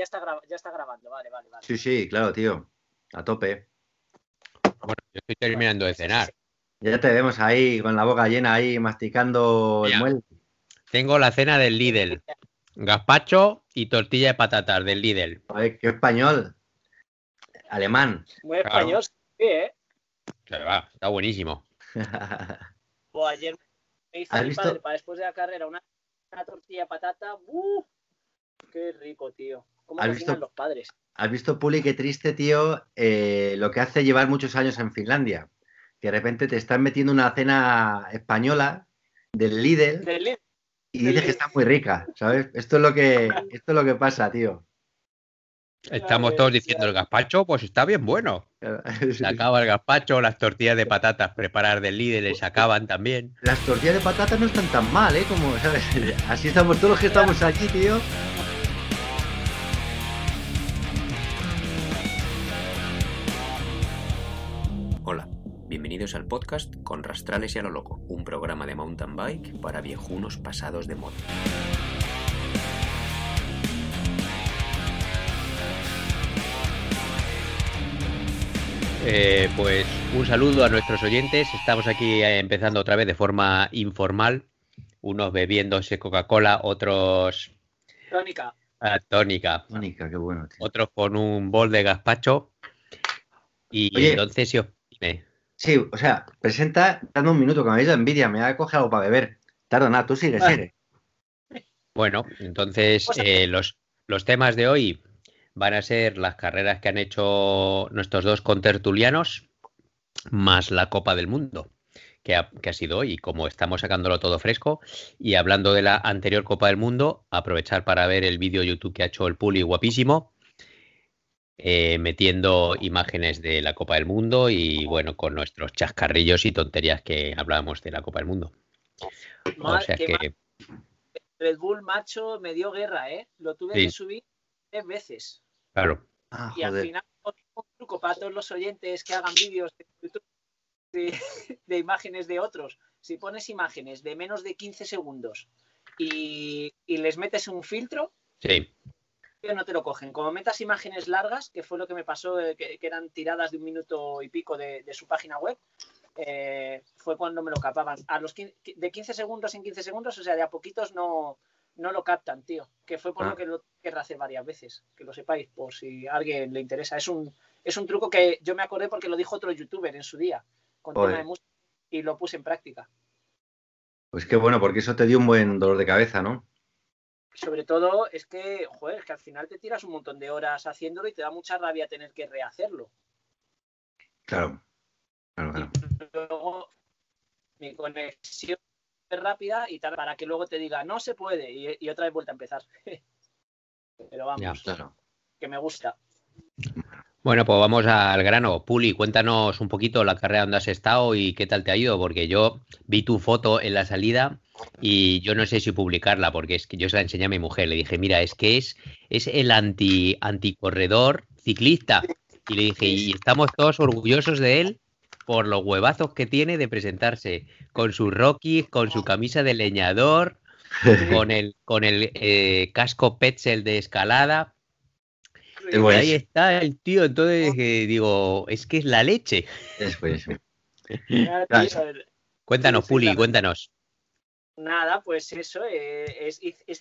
ya está, ya está grabando, vale, vale, vale. Sí, sí, claro, tío. A tope. Bueno, yo estoy terminando de cenar. Ya te vemos ahí con la boca llena, ahí masticando el muelle. Tengo la cena del Lidl. Gazpacho y tortilla de patatas del Lidl. Ay, qué español. Alemán. Muy español, sí, ¿eh? está buenísimo. o ayer me hice mi padre para después de la carrera una, tortilla de patata. ¡Uh! Qué rico, tío. ¿Cómo cocinan visto, los padres? ¿Has visto, Puli, qué triste, tío, eh, lo que hace llevar muchos años en Finlandia? Que de repente te están metiendo una cena española del Lidl. Del Lidl. Y dices que está muy rica, ¿sabes? Esto es lo que, esto es lo que pasa, tío. Estamos todos diciendo el gazpacho, pues está bien bueno. Se acaba el gazpacho, las tortillas de patatas preparar del líder se acaban también. Las tortillas de patatas no están tan mal, ¿eh? Como, ¿sabes? Así estamos todos los que estamos aquí, tío. Bienvenidos al podcast Con Rastrales y a lo Loco, un programa de mountain bike para viejunos pasados de moda. Eh, pues un saludo a nuestros oyentes. Estamos aquí eh, empezando otra vez de forma informal. Unos bebiéndose Coca-Cola, otros. Tónica. Ah, tónica. Tónica, qué bueno. Otros con un bol de gazpacho. Y entonces, yo. Sí, o sea, presenta, dando un minuto que me habéis dado envidia, me ha cogido algo para beber. Tarda nada, tú sigue, sigue. Bueno, entonces pues eh, los, los temas de hoy van a ser las carreras que han hecho nuestros dos contertulianos, más la Copa del Mundo, que ha, sido hoy. como estamos sacándolo todo fresco, y hablando de la anterior Copa del Mundo, aprovechar para ver el vídeo YouTube que ha hecho el Puli guapísimo, eh, metiendo imágenes de la Copa del Mundo y bueno, con nuestros chascarrillos y tonterías que hablábamos de la Copa del Mundo. o sea que... Red Bull, macho, me dio guerra, ¿eh? Lo tuve que subir tres veces. Claro. Ah, y al final, un truco para todos los oyentes que hagan vídeos de, de, imágenes de otros. Si pones imágenes de menos de 15 segundos y, les metes un filtro, sí. No te lo cogen. Como metas imágenes largas, que fue lo que me pasó, eh, que, eran tiradas de un minuto y pico de, su página web, eh, fue cuando me lo capaban. A los de 15 segundos en 15 segundos, o sea, de a poquitos no, no lo captan, tío. Que fue por lo ah. que lo querrá hacer varias veces. Que lo sepáis, por si a alguien le interesa. Es un, es un truco que yo me acordé porque lo dijo otro youtuber en su día, con tema de música, y lo puse en práctica. Pues qué bueno, porque eso te dio un buen dolor de cabeza, ¿no? Sobre todo es que, joder, que al final te tiras un montón de horas haciéndolo y te da mucha rabia tener que rehacerlo. Claro, claro, claro. luego, mi conexión rápida y tal, para que luego te diga no se puede y, otra vez vuelta a empezar. Pero vamos, que me gusta. Bueno, pues vamos al grano. Puli, cuéntanos un poquito la carrera donde has estado y qué tal te ha ido, porque yo vi tu foto en la salida y yo no sé si publicarla, porque es que yo se la enseñé a mi mujer. Le dije, mira, es que es, es el anti anticorredor ciclista. Y le dije, y estamos todos orgullosos de él por los huevazos que tiene de presentarse con su Rocky, con su camisa de leñador, con el, con el eh, casco Petzel de escalada. Ahí está el tío, entonces eh, digo, es que es la leche. Es cuéntanos, Puli, cuéntanos. Nada, pues eso, eh,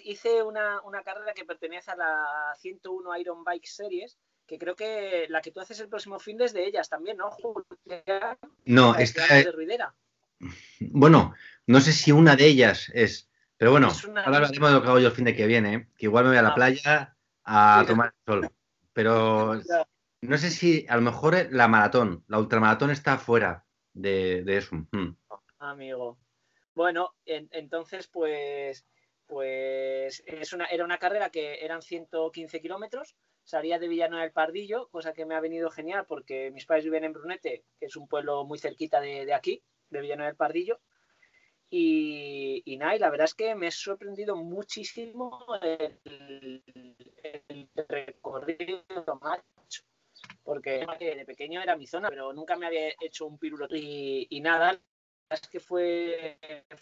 hice una, una, carrera que pertenece a la 101 Iron Bike Series, que creo que la que tú haces el próximo fin es de ellas también, ¿no, No, esta es de Ruidera. Bueno, no sé si una de ellas es, pero bueno, ahora hablaremos de lo que hago yo el fin de que viene, ¿eh? que igual me voy a la ah. playa a tomar el sol, pero no sé si a lo mejor la maratón, la ultramaratón está fuera de, eso. Hmm. Amigo. Bueno, entonces pues pues es una, era una carrera que eran 115 kilómetros salía de Villanueva del Pardillo, cosa que me ha venido genial porque mis padres viven en Brunete, que es un pueblo muy cerquita de, aquí, de Villanueva del Pardillo. Y, y, nada, y la verdad es que me ha sorprendido muchísimo el, recorrido macho, porque de pequeño era mi zona, pero nunca me había hecho un pirulo y, y nada, es que fue,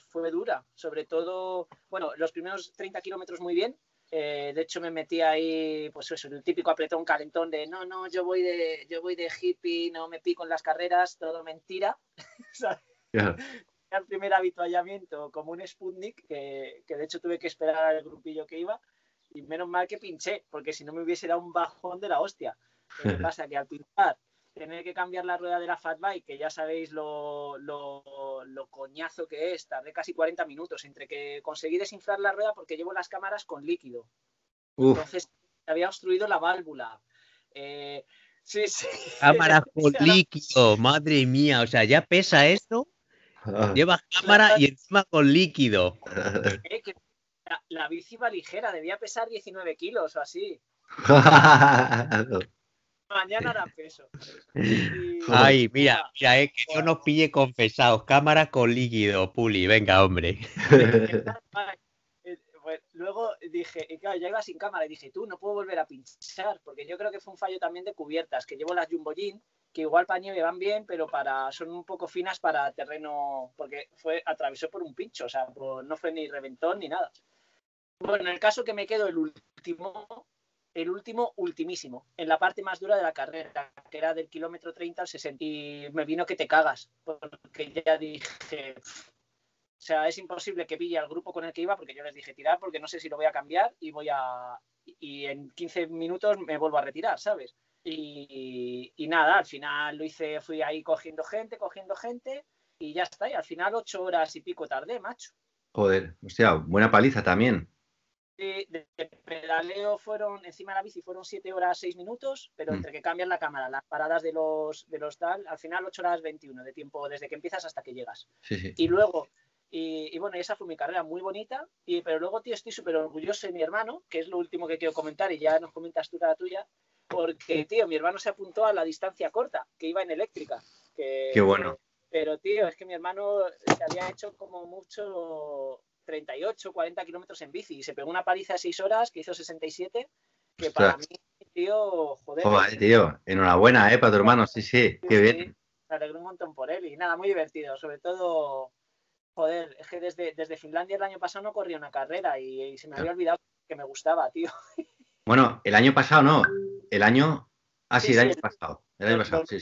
fue dura, sobre todo, bueno, los primeros 30 kilómetros muy bien, Eh, de hecho, me metí ahí, pues eso, el típico apretón calentón de no, no, yo voy de, yo voy de hippie, no me pico en las carreras, todo mentira. El primer habituallamiento como un Sputnik, que, que, de hecho tuve que esperar al grupillo que iba, y menos mal que pinché, porque si no me hubiese dado un bajón de la hostia. ¿Qué pasa? Que al pinchar tener que cambiar la rueda de la Fat Bike, que ya sabéis lo, lo, coñazo que es, tardé casi 40 minutos entre que conseguí desinflar la rueda porque llevo las cámaras con líquido. Entonces había obstruido la válvula. Eh, sí, sí. Cámara con líquido, madre mía, o sea, ya pesa esto. Lleva cámara y encima con líquido. Eh, la, la, bici va ligera, debía pesar 19 kilos o así. Mañana hará peso. Ay, mira, ya es que no nos pille confesados. Cámara con líquido, Puli. Venga, hombre. Luego dije, y claro, ya iba sin cámara y dije, tú, no puedo volver a pinchar, porque yo creo que fue un fallo también de cubiertas, que llevo las Jumbo que igual para nieve van bien, pero para son un poco finas para terreno, porque fue atravesó por un pincho, o sea, no fue ni reventón ni nada. Bueno, en el caso que me quedo el último, el último, ultimísimo, en la parte más dura de la carrera, que era del kilómetro 30 al 60. Y me vino que te cagas, porque ya dije, o sea, es imposible que pille al grupo con el que iba, porque yo les dije tirar, porque no sé si lo voy a cambiar y voy a. Y en 15 minutos me vuelvo a retirar, ¿sabes? Y, y nada, al final lo hice, fui ahí cogiendo gente, cogiendo gente, y ya está. Y al final, ocho horas y pico tardé, macho. Joder, hostia, buena paliza también de, pedaleo fueron, encima de la bici fueron 7 horas 6 minutos, pero mm. entre que cambian la cámara, las paradas de los, de los tal, al final 8 horas 21 de tiempo desde que empiezas hasta que llegas. Y luego, y, bueno, esa fue mi carrera muy bonita, y, pero luego, tío, estoy súper orgulloso de mi hermano, que es lo último que quiero comentar, y ya nos comentas tú la tuya, porque, tío, mi hermano se apuntó a la distancia corta, que iba en eléctrica. Que, Qué bueno. pero, tío, es que mi hermano se había hecho como mucho 38, 40 kilómetros en bici y se pegó una paliza de 6 horas que hizo 67, que para mí, tío, joder. Joder, tío, enhorabuena, ¿eh? Para tu hermano, sí, sí, qué bien. me alegré un montón por él y nada, muy divertido, sobre todo, joder, es que desde, desde Finlandia el año pasado no corría una carrera y, se me había olvidado que me gustaba, tío. Bueno, el año pasado no, el año, ah, sí, el año pasado, el año pasado, sí.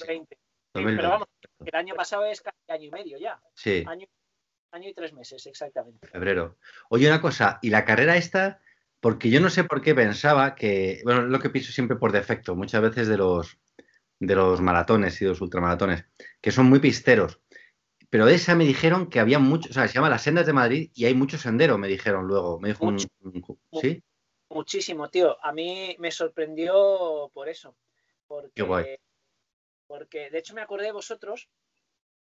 Pero vamos, el año pasado es casi año y medio ya. Sí. Año Año y tres meses, exactamente. Febrero. Oye, una cosa, ¿y la carrera esta? Porque yo no sé por qué pensaba que, bueno, lo que pienso siempre por defecto, muchas veces de los, de los maratones y de los ultramaratones, que son muy pisteros. Pero de esa me dijeron que había mucho, o sea, se llama Las Sendas de Madrid y hay mucho sendero, me dijeron luego. Me dijo ¿Sí? Muchísimo, tío. A mí me sorprendió por eso. Porque, Qué guay. Porque, de hecho, me acordé de vosotros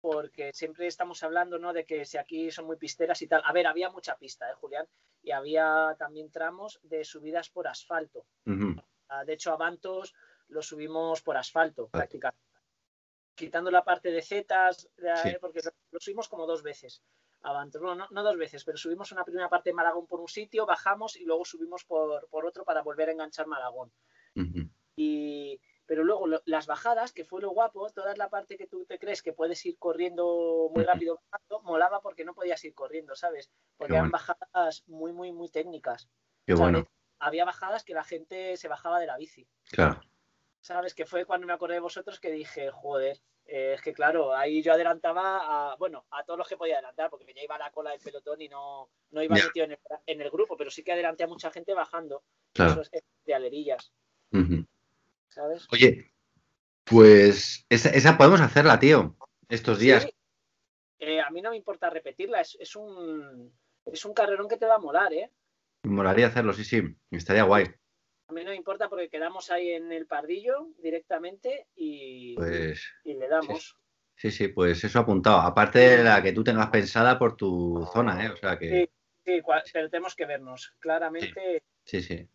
porque siempre estamos hablando, ¿no? De que si aquí son muy pisteras y tal. A ver, había mucha pista, ¿eh, Julián? Y había también tramos de subidas por asfalto. Ah, de hecho, a Bantos lo subimos por asfalto, prácticamente. Quitando la parte de zetas, porque lo, subimos como dos veces. Bantos. no, no, dos veces, pero subimos una primera parte de Malagón por un sitio, bajamos y luego subimos por, por otro para volver a enganchar Malagón. Y pero luego las bajadas, que fue lo guapo, toda la parte que tú te crees que puedes ir corriendo muy rápido, molaba porque no podías ir corriendo, ¿sabes? Porque eran bajadas muy, muy, muy técnicas. Qué bueno. Había bajadas que la gente se bajaba de la bici. Claro. ¿Sabes? Que fue cuando me acordé de vosotros que dije, joder, eh, es que claro, ahí yo adelantaba a, bueno, a todos los que podía adelantar, porque ya iba la cola del pelotón y no, no iba metido en el, grupo, pero sí que adelanté a mucha gente bajando. Claro. de alerillas. Oye, pues esa, podemos hacerla, tío, estos días. Eh, a mí no me importa repetirla, es, un, es un carrerón que te va a molar, ¿eh? Molaría hacerlo, sí, sí, estaría guay. A mí no me importa porque quedamos ahí en el pardillo directamente y, pues, y le damos. Sí. sí, pues eso apuntado. Aparte de la que tú tengas pensada por tu zona, ¿eh? O sea que... Sí, pero tenemos que vernos, claramente. sí, sí.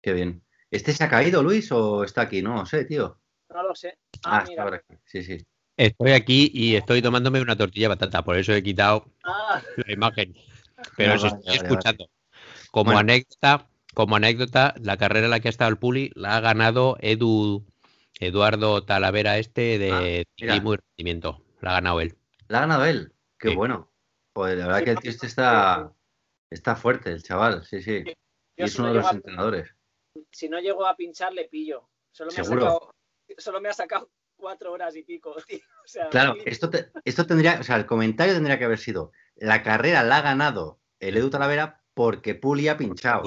Qué bien. ¿Este se ha caído, Luis, o está aquí? No sé, tío. No lo sé. Ah, ah está aquí. Sí, sí. Estoy aquí y estoy tomándome una tortilla de patata, por eso he quitado ah. la imagen. Pero os estoy escuchando. Como anécdota, como anécdota, la carrera en la que ha estado el Puli la ha ganado Edu, Eduardo Talavera este de ah, muy rendimiento. La ha ganado él. La ha ganado él. Qué bueno. Pues la verdad que el tío este está, está fuerte, el chaval, sí, sí. y es uno de los entrenadores. Si no llego a pinchar, le pillo. Solo me, Ha sacado, solo me ha sacado cuatro horas y pico, claro, esto, esto tendría, o sea, el comentario tendría que haber sido, la carrera la ha ganado el Edu Talavera porque Puli ha pinchado.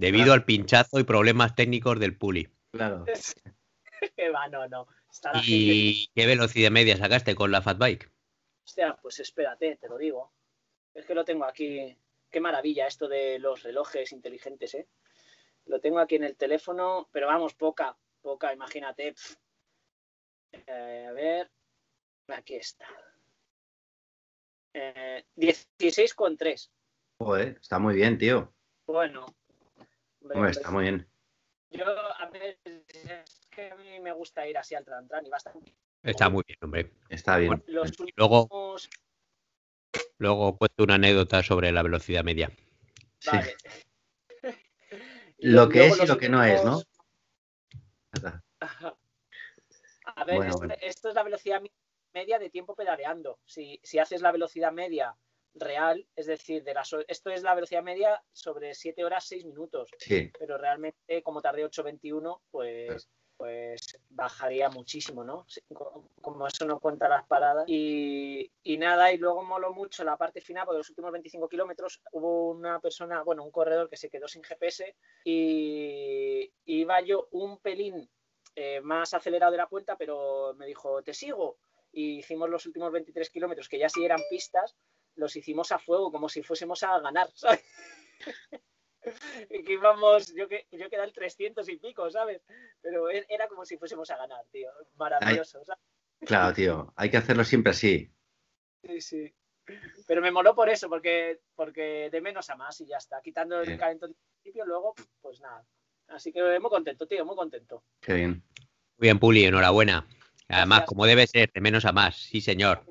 Debido al pinchazo y problemas técnicos del Puli. Claro. va, no, no. ¿Y qué velocidad media sacaste con la Fatbike? Hostia, pues espérate, te lo digo. Es que lo tengo aquí. Qué maravilla esto de los relojes inteligentes, ¿eh? Lo tengo aquí en el teléfono, pero vamos, poca, poca, imagínate. Eh, a ver, aquí está. Eh, 16,3. Joder, está muy bien, tío. Bueno. Está muy bien. Yo, a ver, es que a mí me gusta ir así al Trantran y bastante. Está muy bien, hombre. Está bien. luego, luego cuento una anécdota sobre la velocidad media. Vale. lo que es y lo que no es, ¿no? A ver, esto, es la velocidad media de tiempo pedaleando. Si, si haces la velocidad media real, es decir, de esto es la velocidad media sobre 7 horas 6 minutos. Sí. Pero realmente, como tardé 8.21, pues, pues bajaría muchísimo, ¿no? Como eso no cuenta las paradas. Y, y nada, y luego moló mucho la parte final, porque los últimos 25 kilómetros hubo una persona, bueno, un corredor que se quedó sin GPS y iba yo un pelín eh, más acelerado de la cuenta, pero me dijo, te sigo. Y hicimos los últimos 23 kilómetros, que ya sí eran pistas, los hicimos a fuego, como si fuésemos a ganar, ¿sabes? y que íbamos, yo, que, yo quedé al 300 y pico, ¿sabes? Pero e, era como si fuésemos a ganar, tío. Maravilloso, ¿sabes? Claro, tío, hay que hacerlo siempre así. Sí, sí. Pero me moló por eso, porque, porque de menos a más y ya está. Quitando el calentón del principio, luego, pues nada. Así que muy contento, tío, muy contento. Qué bien. Muy bien, Puli, enhorabuena. Además, como debe ser, de menos a más, sí, señor.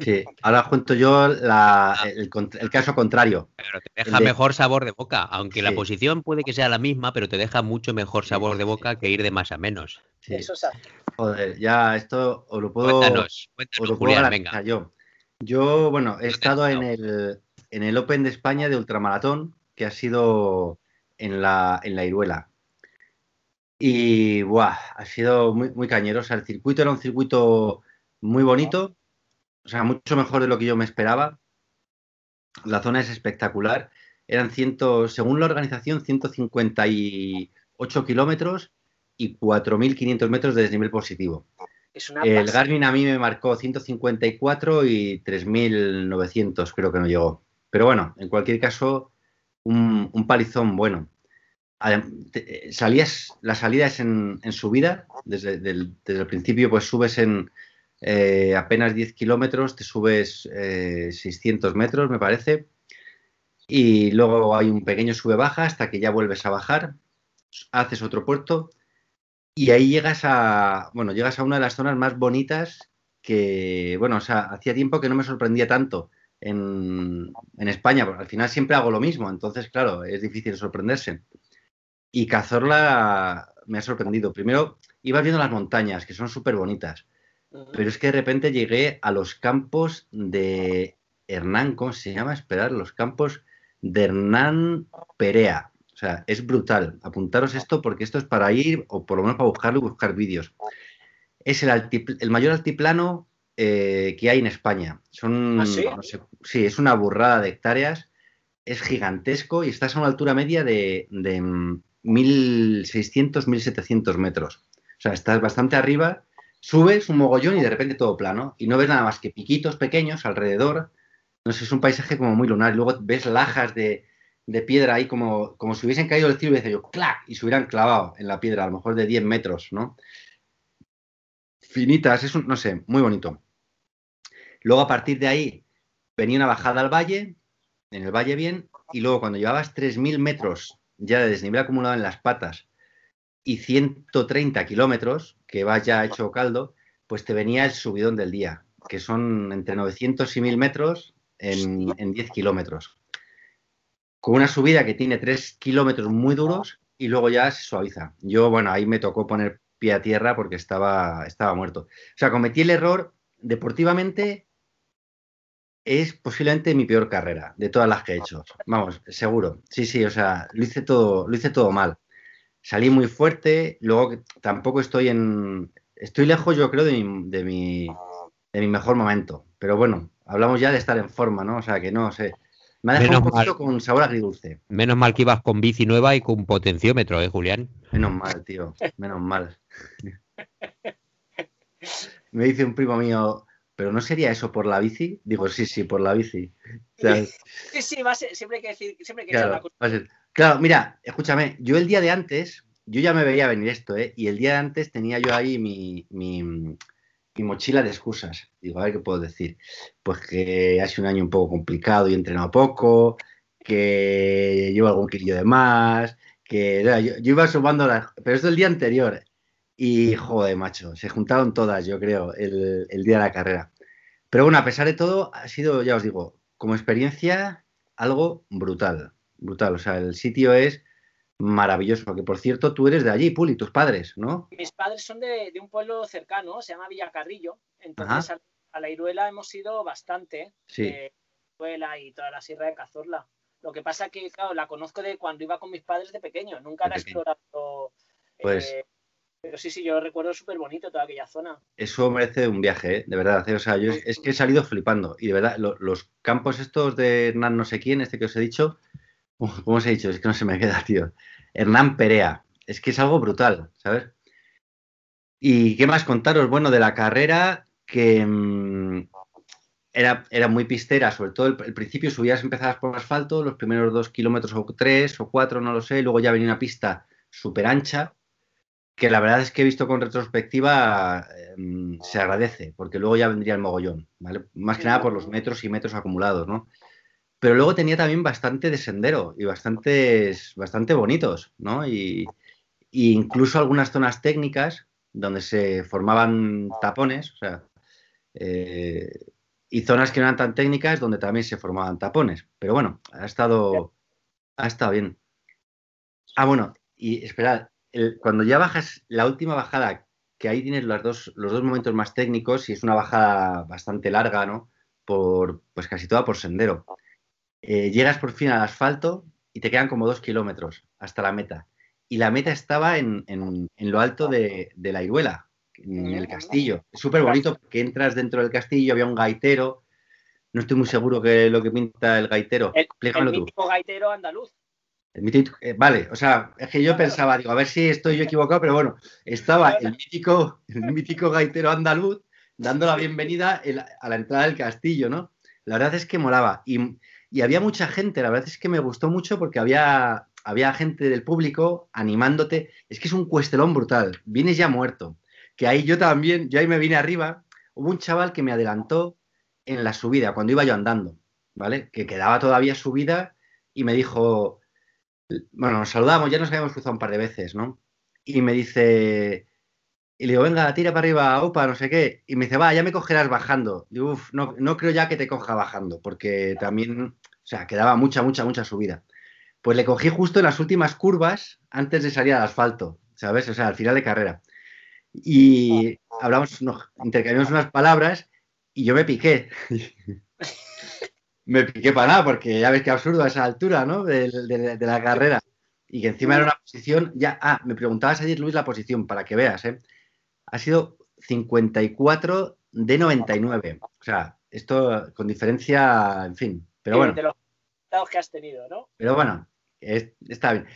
Sí, ahora cuento yo el, caso contrario. Pero te deja mejor sabor de boca, aunque la posición puede que sea la misma, pero te deja mucho mejor sabor de boca que ir de más a menos. Eso es Joder, ya esto os lo puedo. Cuéntanos, cuéntanos, Julián, venga. Yo. yo, bueno, he estado en el, en el Open de España de ultramaratón, que ha sido en la, en la Iruela. Y buah, ha sido muy, muy cañero. O sea, el circuito era un circuito muy bonito, o sea, mucho mejor de lo que yo me esperaba. La zona es espectacular. Eran ciento, según la organización, 158 kilómetros y 4.500 metros de desnivel positivo. el Garmin a mí me marcó 154 y 3.900, creo que no llegó. Pero bueno, en cualquier caso, un, palizón bueno. Eh, salías, la salida es en, subida, desde, el principio pues subes en eh, apenas 10 kilómetros, te subes 600 eh, metros me parece, y luego hay un pequeño sube-baja hasta que ya vuelves a bajar, haces otro puerto y ahí llegas a, bueno, llegas a una de las zonas más bonitas que, bueno, o sea, hacía tiempo que no me sorprendía tanto en, España, porque al final siempre hago lo mismo, entonces, claro, es difícil sorprenderse. Y Cazorla me ha sorprendido. Primero, ibas viendo las montañas, que son súper bonitas, pero es que de repente llegué a los campos de Hernán, ¿cómo se llama? Esperar, los campos de Hernán Perea. O sea, es brutal. Apuntaros esto porque esto es para ir, o por lo menos para buscarlo y buscar vídeos. Es el, el mayor altiplano eh, que hay en España. Son, ¿Ah, sí? es una burrada de hectáreas, es gigantesco y estás a una altura media de, de 1.600, 1.700 metros. O sea, estás bastante arriba, subes un mogollón y de repente todo plano y no ves nada más que piquitos pequeños alrededor. No sé, es un paisaje como muy lunar. Y luego ves lajas de, piedra ahí como, como si hubiesen caído del cielo y yo, ¡clac! y se hubieran clavado en la piedra, a lo mejor de 10 metros, ¿no? Finitas, es un, no sé, muy bonito. Luego, a partir de ahí, venía una bajada al valle, en el valle bien, y luego cuando llevabas 3.000 metros ya de desnivel acumulado en las patas y 130 kilómetros, que vas ya hecho caldo, pues te venía el subidón del día, que son entre 900 y 1.000 metros en, en 10 kilómetros. Con una subida que tiene 3 kilómetros muy duros y luego ya se suaviza. Yo, bueno, ahí me tocó poner pie a tierra porque estaba, estaba muerto. O sea, cometí el error deportivamente es posiblemente mi peor carrera de todas las que he hecho. Vamos, seguro. Sí, sí, o sea, lo hice todo, lo hice todo mal. Salí muy fuerte, luego tampoco estoy en. Estoy lejos, yo creo, de mi, de mi, de mi mejor momento. Pero bueno, hablamos ya de estar en forma, ¿no? O sea, que no sé. Me ha dejado un poquito con sabor agridulce. Menos mal que ibas con bici nueva y con potenciómetro, ¿eh, Julián? Menos mal, tío. Menos mal. Me dice un primo mío, ¿pero no sería eso por la bici? Digo, sí, sí, por la bici. sí, sí, va a ser, siempre hay que decir, siempre hay que claro, claro, mira, escúchame, yo el día de antes, yo ya me veía venir esto, ¿eh? Y el día de antes tenía yo ahí mi, mi mi mochila de excusas. Digo, a ver qué puedo decir. Pues que ha sido un año un poco complicado y he entrenado poco, que llevo algún kilillo de más, que yo, iba sumando las... Pero esto es el día anterior. Y joder, macho, se juntaron todas, yo creo, el, el día de la carrera. Pero bueno, a pesar de todo, ha sido, ya os digo, como experiencia, algo brutal. Brutal. O sea, el sitio es maravilloso. Que por cierto, tú eres de allí, Puli, tus padres, ¿no? Mis padres son de, un pueblo cercano, se llama Villacarrillo. Entonces a, la Iruela hemos ido bastante. Sí. Eh, Iruela y toda la Sierra de Cazorla. Lo que pasa que, claro, la conozco de cuando iba con mis padres de pequeño. Nunca la he explorado. Pues. Eh, sí, sí, yo recuerdo súper bonito toda aquella zona. Eso merece un viaje, ¿eh? de verdad. ¿eh? O sea, yo es que he salido flipando. Y de verdad, los campos estos de Hernán no sé quién, este que os he dicho, ¿Cómo os he dicho? Es que no se me queda, tío. Hernán Perea. Es que es algo brutal, ¿sabes? ¿Y qué más contaros? Bueno, de la carrera que mm, era, era, muy pistera, sobre todo el, principio subías, empezabas por asfalto, los primeros dos kilómetros o tres o cuatro, no lo sé, luego ya venía una pista súper ancha, que la verdad es que he visto con retrospectiva em, se agradece, porque luego ya vendría el mogollón, ¿vale? Más que nada por los metros y metros acumulados, ¿no? pero luego tenía también bastante de sendero y bastantes, bastante bonitos, ¿no? Y, incluso algunas zonas técnicas donde se formaban tapones, o sea, eh, y zonas que no eran tan técnicas donde también se formaban tapones. Pero bueno, ha estado, ha estado bien. Ah, bueno, y esperad, cuando ya bajas la última bajada, que ahí tienes los dos, los dos momentos más técnicos y es una bajada bastante larga, ¿no? Por, pues casi toda por sendero. Eh, llegas por fin al asfalto y te quedan como dos kilómetros hasta la meta. Y la meta estaba en, lo alto de, la Iruela, en el castillo. Es súper bonito porque entras dentro del castillo, había un gaitero. No estoy muy seguro que lo que pinta el gaitero. El, mítico gaitero andaluz. Eh, vale, o sea, es que yo pensaba, digo, a ver si estoy yo equivocado, pero bueno, estaba el mítico, el mítico gaitero andaluz dando la bienvenida a la entrada del castillo, ¿no? La verdad es que molaba. Y y había mucha gente, la verdad es que me gustó mucho porque había, había gente del público animándote. Es que es un cuestelón brutal, vienes ya muerto. Que ahí yo también, yo ahí me vine arriba, hubo un chaval que me adelantó en la subida, cuando iba yo andando, ¿vale? Que quedaba todavía subida y me dijo, bueno, nos saludamos, ya nos habíamos cruzado un par de veces, ¿no? Y me dice, y le digo, venga, tira para arriba, opa, no sé qué. Y me dice, va, ya me cogerás bajando. Y uff, no, no creo ya que te coja bajando, porque también, o sea, quedaba mucha, mucha, mucha subida. Pues le cogí justo en las últimas curvas antes de salir al asfalto, ¿sabes? O sea, al final de carrera. Y hablamos, intercambiamos unas palabras y yo me piqué. me piqué para nada, porque ya ves qué absurdo a esa altura, ¿no? De, de la carrera. Y que encima era una posición, ya, ah, me preguntabas ayer, Luis, la posición, para que veas, ¿eh? ha sido 54 de 99. O sea, esto con diferencia, en fin. Pero bueno. De los resultados que has tenido, ¿no? Pero bueno, está bien.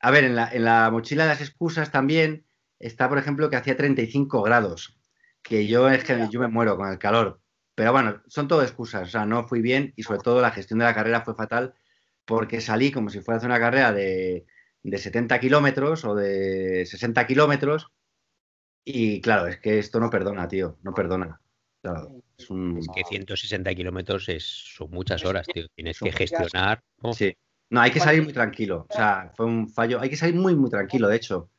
A ver, en la, mochila de las excusas también está, por ejemplo, que hacía 35 grados. Que yo es que yo me muero con el calor. Pero bueno, son todo excusas. O sea, no fui bien y sobre todo la gestión de la carrera fue fatal porque salí como si fuera a hacer una carrera de, de 70 kilómetros o de 60 kilómetros y claro, es que esto no perdona, tío, no perdona. es, que 160 kilómetros son muchas horas, tío. Tienes que gestionar. Sí. No, hay que salir muy tranquilo. O sea, fue un fallo. Hay que salir muy, muy tranquilo, de hecho.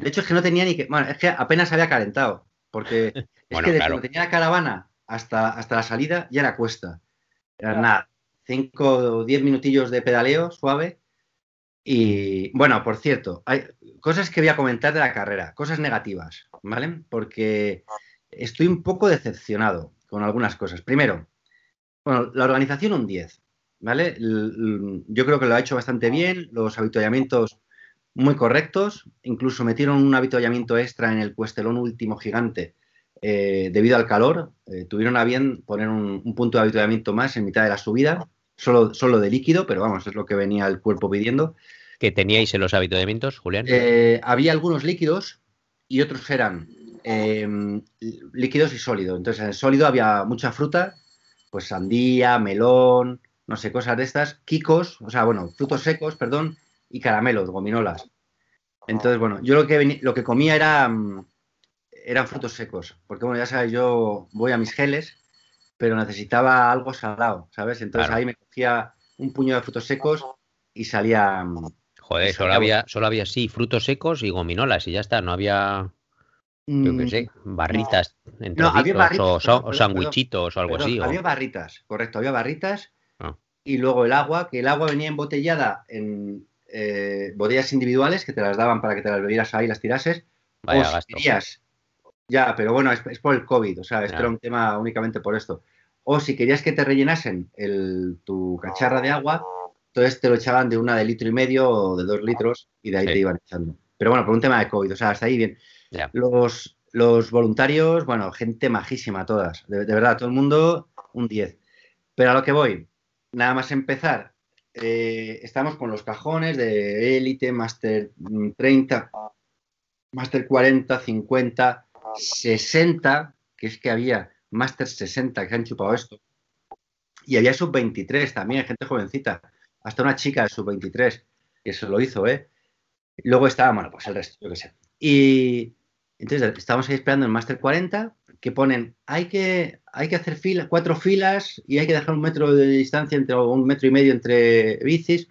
De hecho, es que no tenía ni que. Bueno, es que apenas había calentado. Porque es que desde que tenía la caravana hasta, hasta la salida ya era cuesta. Era nada. 5 o 10 minutillos de pedaleo suave y bueno, por cierto, hay cosas que voy a comentar de la carrera, cosas negativas, ¿vale? Porque estoy un poco decepcionado con algunas cosas. Primero, Bueno, la organización un 10, ¿vale? Yo creo que lo ha hecho bastante bien, los avituallamientos muy correctos, incluso metieron un avituallamiento extra en el cuestelón último gigante eh, debido al calor, eh, tuvieron a bien poner un, punto de avituallamiento más en mitad de la subida, solo, solo de líquido, pero vamos, es lo que venía el cuerpo pidiendo. ¿Qué teníais en los avituallamientos, Julián? Eh, había algunos líquidos y otros eran líquidos y sólidos. Entonces, en el sólido había mucha fruta, pues sandía, melón, no sé, cosas de estas, quicos, o sea, bueno, frutos secos, perdón, y caramelos, gominolas. Entonces, bueno, yo lo que, lo que comía era, mm, eran frutos secos, porque bueno, ya sabes, yo voy a mis geles, pero necesitaba algo salado, ¿sabes? Entonces ahí me cogía un puño de frutos secos y salía... Mm, Joder, solo había, solo había, sí, frutos secos y gominolas y ya está, no había yo qué sé, mm, barritas entre o, o sandwichitos o algo así. Había barritas, correcto, había barritas ah. y luego el agua, que el agua venía embotellada en eh, botellas individuales que te las daban para que te las bebieras ahí y las tirases. Vaya o ya, pero bueno, es, por el COVID, o sea, esto era un tema únicamente por esto. O si querías que te rellenasen el, tu cacharra de agua, entonces te lo echaban de una de litro y medio o de dos litros y de ahí te iban echando. Pero bueno, por un tema de COVID, o sea, hasta ahí bien. Los, los voluntarios, bueno, gente majísima todas. De, verdad, todo el mundo un 10. Pero a lo que voy, nada más empezar, eh, estamos con los cajones de élite, Master 30, Master 40, 50, 60, que es que había Master 60 que han chupado esto. Y había sub 23 también, gente jovencita. Hasta una chica de sub 23 que se lo hizo, ¿eh? Luego estaba, bueno, pues el resto, yo qué sé. Y, entonces, estamos ahí esperando el Master 40, que ponen, hay que, hay que hacer fila, cuatro filas y hay que dejar un metro de distancia entre un metro y medio entre bicis.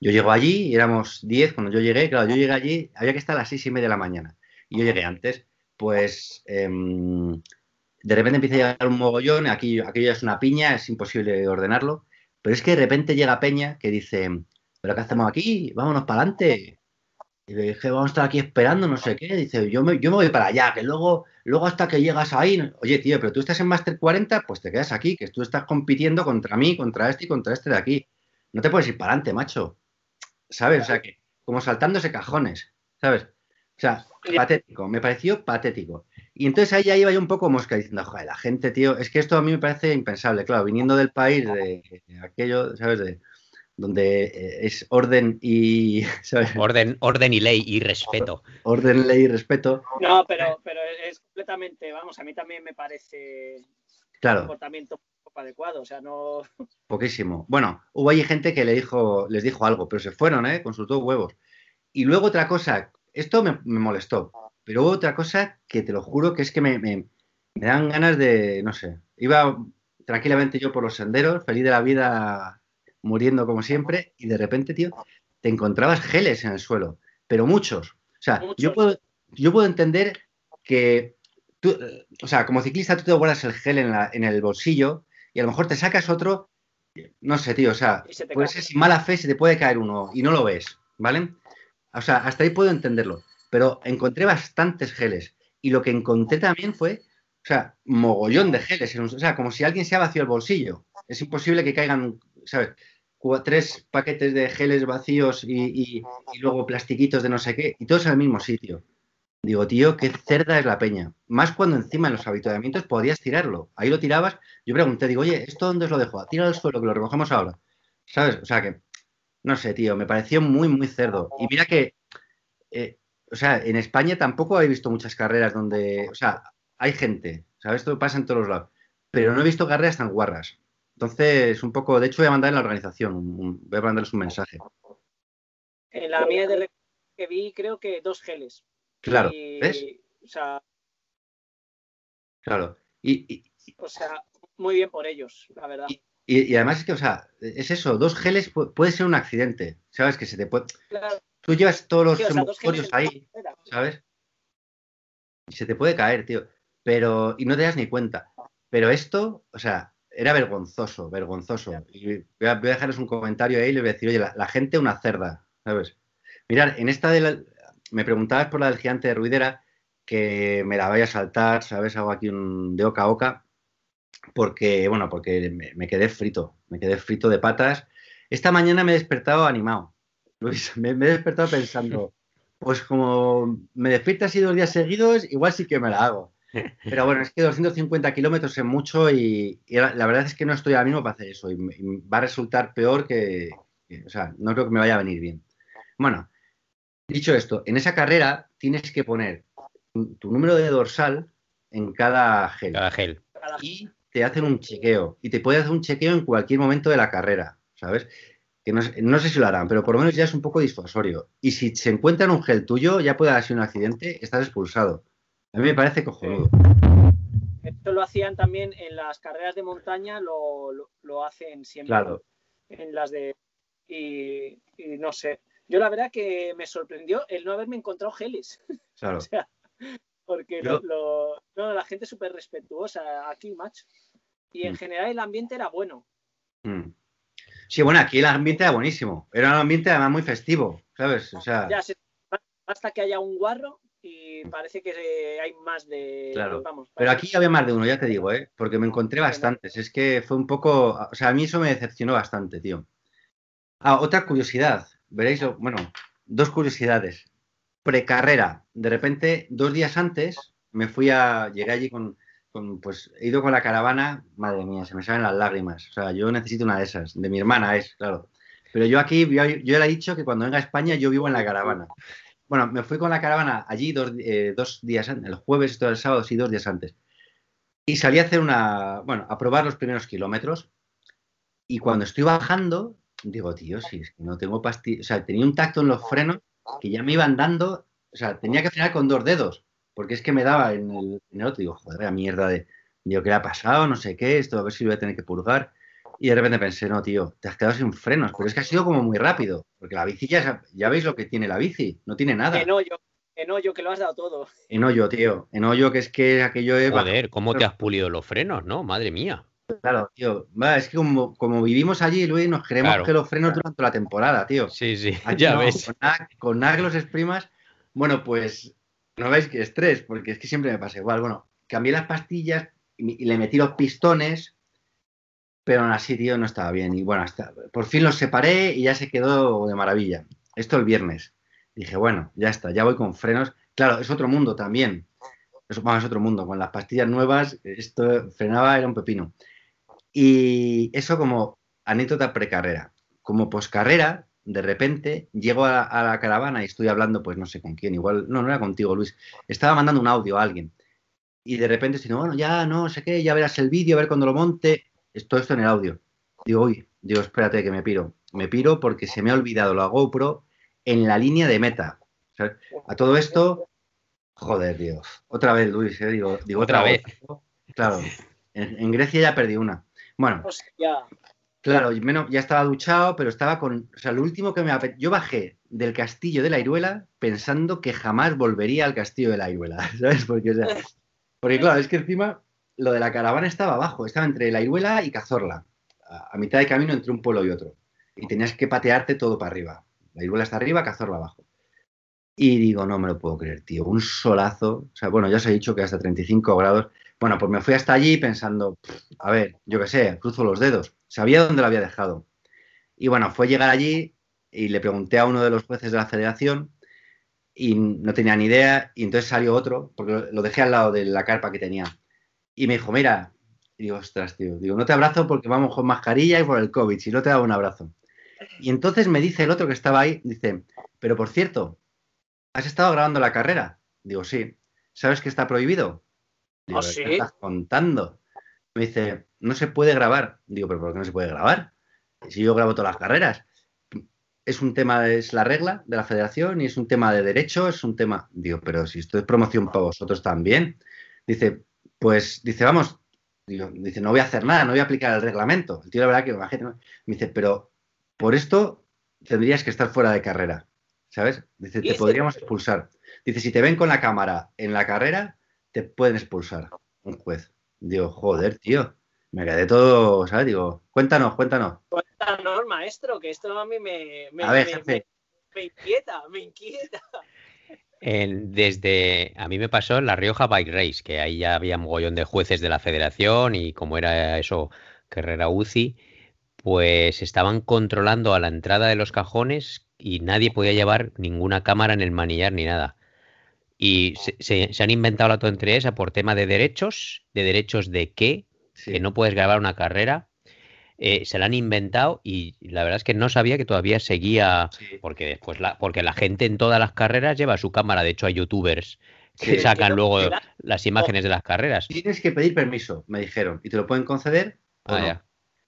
Yo llego allí éramos 10 cuando yo llegué. Claro, yo llegué allí, había que estar a las seis y media de la mañana. Y yo llegué antes. Pues em, de repente empieza a llegar un mogollón. Aquí, aquello ya es una piña, es imposible ordenarlo. Pero es que de repente llega Peña que dice, ¿pero qué hacemos aquí? Vámonos para adelante. Y le dije, vamos a estar aquí esperando, no sé qué. Dice, yo me, yo me voy para allá, que luego, luego hasta que llegas ahí, oye, tío, pero tú estás en Master 40, pues te quedas aquí, que tú estás compitiendo contra mí, contra este y contra este de aquí. No te puedes ir para adelante, macho. ¿Sabes? O sea, que como saltándose cajones, ¿sabes? O sea, patético, me pareció patético. Y entonces ahí ya iba yo un poco mosca diciendo, joder, la gente, tío, es que esto a mí me parece impensable, claro, viniendo del país de aquello, ¿sabes? De, donde eh, es orden y orden orden y ley y respeto. Orden ley y respeto. No pero pero es completamente vamos a mí también me parece claro. un comportamiento poco adecuado o sea no. Poquísimo. Bueno hubo ahí gente que le dijo les dijo algo pero se fueron eh consultó huevos. Y luego otra cosa esto me, molestó pero hubo otra cosa que te lo juro que es que me, me, me dan ganas de no sé iba tranquilamente yo por los senderos feliz de la vida muriendo como siempre, y de repente, tío, te encontrabas geles en el suelo, pero muchos. O sea, Yo, puedo, yo puedo entender que tú, o sea, como ciclista tú te guardas el gel en, la, en el bolsillo y a lo mejor te sacas otro, no sé, tío, o sea, puede ser sin mala fe se te puede caer uno y no lo ves, ¿vale? O sea, hasta ahí puedo entenderlo, pero encontré bastantes geles y lo que encontré también fue, o sea, mogollón de geles, o sea, como si alguien se ha vaciado el bolsillo. Es imposible que caigan, ¿sabes? tres paquetes de geles vacíos y, luego plastiquitos de no sé qué, y todos en el mismo sitio. Digo, tío, qué cerda es la peña. Más cuando encima en los habituamientos podías tirarlo. Ahí lo tirabas. Yo pregunté, digo, oye, ¿esto dónde os lo dejo? Tira al suelo, que lo recogemos ahora. ¿Sabes? O sea que, no sé, tío, me pareció muy, muy cerdo. Y mira que, eh, o sea, en España tampoco he visto muchas carreras donde, o sea, hay gente, ¿sabes? Esto pasa en todos los lados. Pero no he visto carreras tan guarras. Entonces, un poco, de hecho, voy a mandar en la organización, voy a mandarles un mensaje. En la mía de que vi, creo que dos geles. Claro, ¿ves? O sea. Claro. Y, o sea, muy bien por ellos, la verdad. Y, además es que, o sea, es eso, dos geles puede ser un accidente, ¿sabes? Que se te puede. Tú llevas todos los sí, ahí, ¿sabes? Y se te puede caer, tío. Pero, y no te das ni cuenta. Pero esto, o sea, era vergonzoso, vergonzoso. Y voy a, dejarles un comentario ahí y les voy a decir, oye, la, gente una cerda, ¿sabes? Mirad, en esta de la, me preguntabas por la del gigante de Ruidera, que me la vaya a saltar, ¿sabes? Hago aquí un de oca a oca. Porque, bueno, porque me, quedé frito, me quedé frito de patas. Esta mañana me he despertado animado, Luis, me, he despertado pensando, pues como me despierto así dos días seguidos, igual sí que me la hago. Pero bueno, es que 250 kilómetros es mucho y, la, verdad es que no estoy ahora mismo para hacer eso y, va a resultar peor que, o sea, no creo que me vaya a venir bien. Bueno, dicho esto, en esa carrera tienes que poner tu, número de dorsal en cada gel. Cada gel. Y te hacen un chequeo. Y te puede hacer un chequeo en cualquier momento de la carrera, ¿sabes? Que no, sé si lo harán, pero por lo menos ya es un poco disuasorio. Y si se encuentra en un gel tuyo, ya puede haber sido un accidente, estás expulsado. A mí me parece cojonudo. Esto lo hacían también en las carreras de montaña, lo, hacen siempre. Claro. En las de. Y, no sé. Yo la verdad que me sorprendió el no haberme encontrado geles. Claro. o sea, porque la gente es súper respetuosa aquí, macho. Y en mm. general el ambiente era bueno. Mm. Sí, bueno, aquí el ambiente era buenísimo. Era un ambiente además muy festivo, ¿sabes? O sea... Ya, basta que haya un guarro y parece que hay más de. Claro. Pero aquí había más de uno, ya te digo, ¿eh? Porque me encontré bastantes. Es que fue un poco. O sea, a mí eso me decepcionó bastante, tío. Ah, otra curiosidad. Veréis, bueno, dos curiosidades. Precarrera. De repente, dos días antes, me fui a. Llegué allí con. pues he ido con la caravana. Madre mía, se me salen las lágrimas. O sea, yo necesito una de esas. De mi hermana es, claro. Pero yo aquí, yo, yo le he dicho que cuando venga a España yo vivo en la caravana. Bueno, me fui con la caravana allí dos, eh, días antes, el jueves, esto el sábado, sí, dos días antes. Y salí a hacer una, bueno, a probar los primeros kilómetros. Y cuando estoy bajando, digo, tío, si es que no tengo pastillas, o sea, tenía un tacto en los frenos que ya me iban dando, o sea, tenía que frenar con dos dedos, porque es que me daba en el, en el otro, digo, joder, la mierda de, digo, ¿qué le ha pasado? No sé qué, esto a ver si lo voy a tener que purgar. Y de repente pensé, no, tío, te has quedado sin frenos, pero es que ha sido como muy rápido, porque la bici ya, ya veis lo que tiene la bici, no tiene nada. En hoyo, en hoyo, que lo has dado todo. En hoyo, tío, en hoyo, que es que aquello es... Joder, ¿cómo te has pulido los frenos, no? Madre mía. Claro, tío. es que como, vivimos allí, Luis, nos queremos que los frenos durante la temporada, tío. Sí, sí, ya ves. Con nada, con nada que los exprimas, bueno, pues no veis que estrés, porque es que siempre me pasa igual. Bueno, cambié las pastillas y le metí los pistones pero aún así, tío, no estaba bien. Y bueno, hasta, por fin los separé y ya se quedó de maravilla. Esto el viernes. Dije, bueno, ya está, ya voy con frenos. Claro, es otro mundo también. Eso es otro mundo. Con las pastillas nuevas, esto frenaba, era un pepino. Y eso como anécdota precarrera. Como poscarrera, de repente llego a, la caravana y estoy hablando, pues no sé con quién, igual, no, no era contigo, Luis. Estaba mandando un audio a alguien. Y de repente estoy, bueno, ya no sé qué, ya verás el vídeo, a ver cuando lo monte todo esto en el audio. Digo, uy, digo, espérate que me piro. Me piro porque se me ha olvidado la GoPro en la línea de meta. a todo esto, joder, Dios. Otra vez, Luis, ¿eh? digo, digo otra, vez. Claro, en, Grecia ya perdí una. Bueno, claro, ya estaba duchado, pero estaba con. O sea, lo último que me. Yo bajé del castillo de la Iruela pensando que jamás volvería al castillo de la Iruela, ¿sabes? Porque, porque claro, es que encima lo de la caravana estaba abajo, estaba entre la Iruela y Cazorla, a, mitad de camino entre un pueblo y otro. Y tenías que patearte todo para arriba. La Iruela está arriba, Cazorla abajo. Y digo, no me lo puedo creer, tío. Un solazo. O sea, bueno, ya os he dicho que hasta 35 grados. Bueno, pues me fui hasta allí pensando, a ver, yo qué sé, cruzo los dedos. Sabía dónde lo había dejado. Y bueno, fue llegar allí y le pregunté a uno de los jueces de la federación y no tenía ni idea. Y entonces salió otro, porque lo dejé al lado de la carpa que tenía. Y me dijo, mira, digo, ostras, tío, digo, no te abrazo porque vamos con mascarilla y por el COVID, si no te da un abrazo. Y entonces me dice el otro que estaba ahí, dice, pero por cierto, ¿has estado grabando la carrera? Digo, sí. ¿Sabes que está prohibido? Digo, ¿Ah, sí? ¿qué estás contando? Me dice, no se puede grabar. Digo, pero ¿por qué no se puede grabar? Si yo grabo todas las carreras. Es un tema, es la regla de la federación y es un tema de derecho, es un tema. Digo, pero si esto es promoción para vosotros también. Dice, pues dice, vamos, dice, no voy a hacer nada, no voy a aplicar el reglamento. El tío, la verdad que me dice, pero por esto tendrías que estar fuera de carrera, ¿sabes? Dice, te podríamos expulsar. Dice, si te ven con la cámara en la carrera, te pueden expulsar un juez. Digo, joder, tío, me quedé todo, ¿sabes? Digo, cuéntanos, cuéntanos. Cuéntanos, maestro, que esto a mí me, a ver, jefe. me inquieta, me inquieta. desde, a mí me pasó en La Rioja Bike Race, que ahí ya había un mogollón de jueces de la federación y como era eso, Carrera UCI, pues estaban controlando a la entrada de los cajones y nadie podía llevar ninguna cámara en el manillar ni nada. Y se, han inventado la tontería esa por tema de derechos, de derechos de qué, que no puedes grabar una carrera. Eh, se la han inventado y la verdad es que no sabía que todavía seguía, porque después la, porque la gente en todas las carreras lleva su cámara, de hecho hay youtubers que sacan luego las imágenes de las carreras. Tienes que pedir permiso, me dijeron, y te lo pueden conceder. Ah,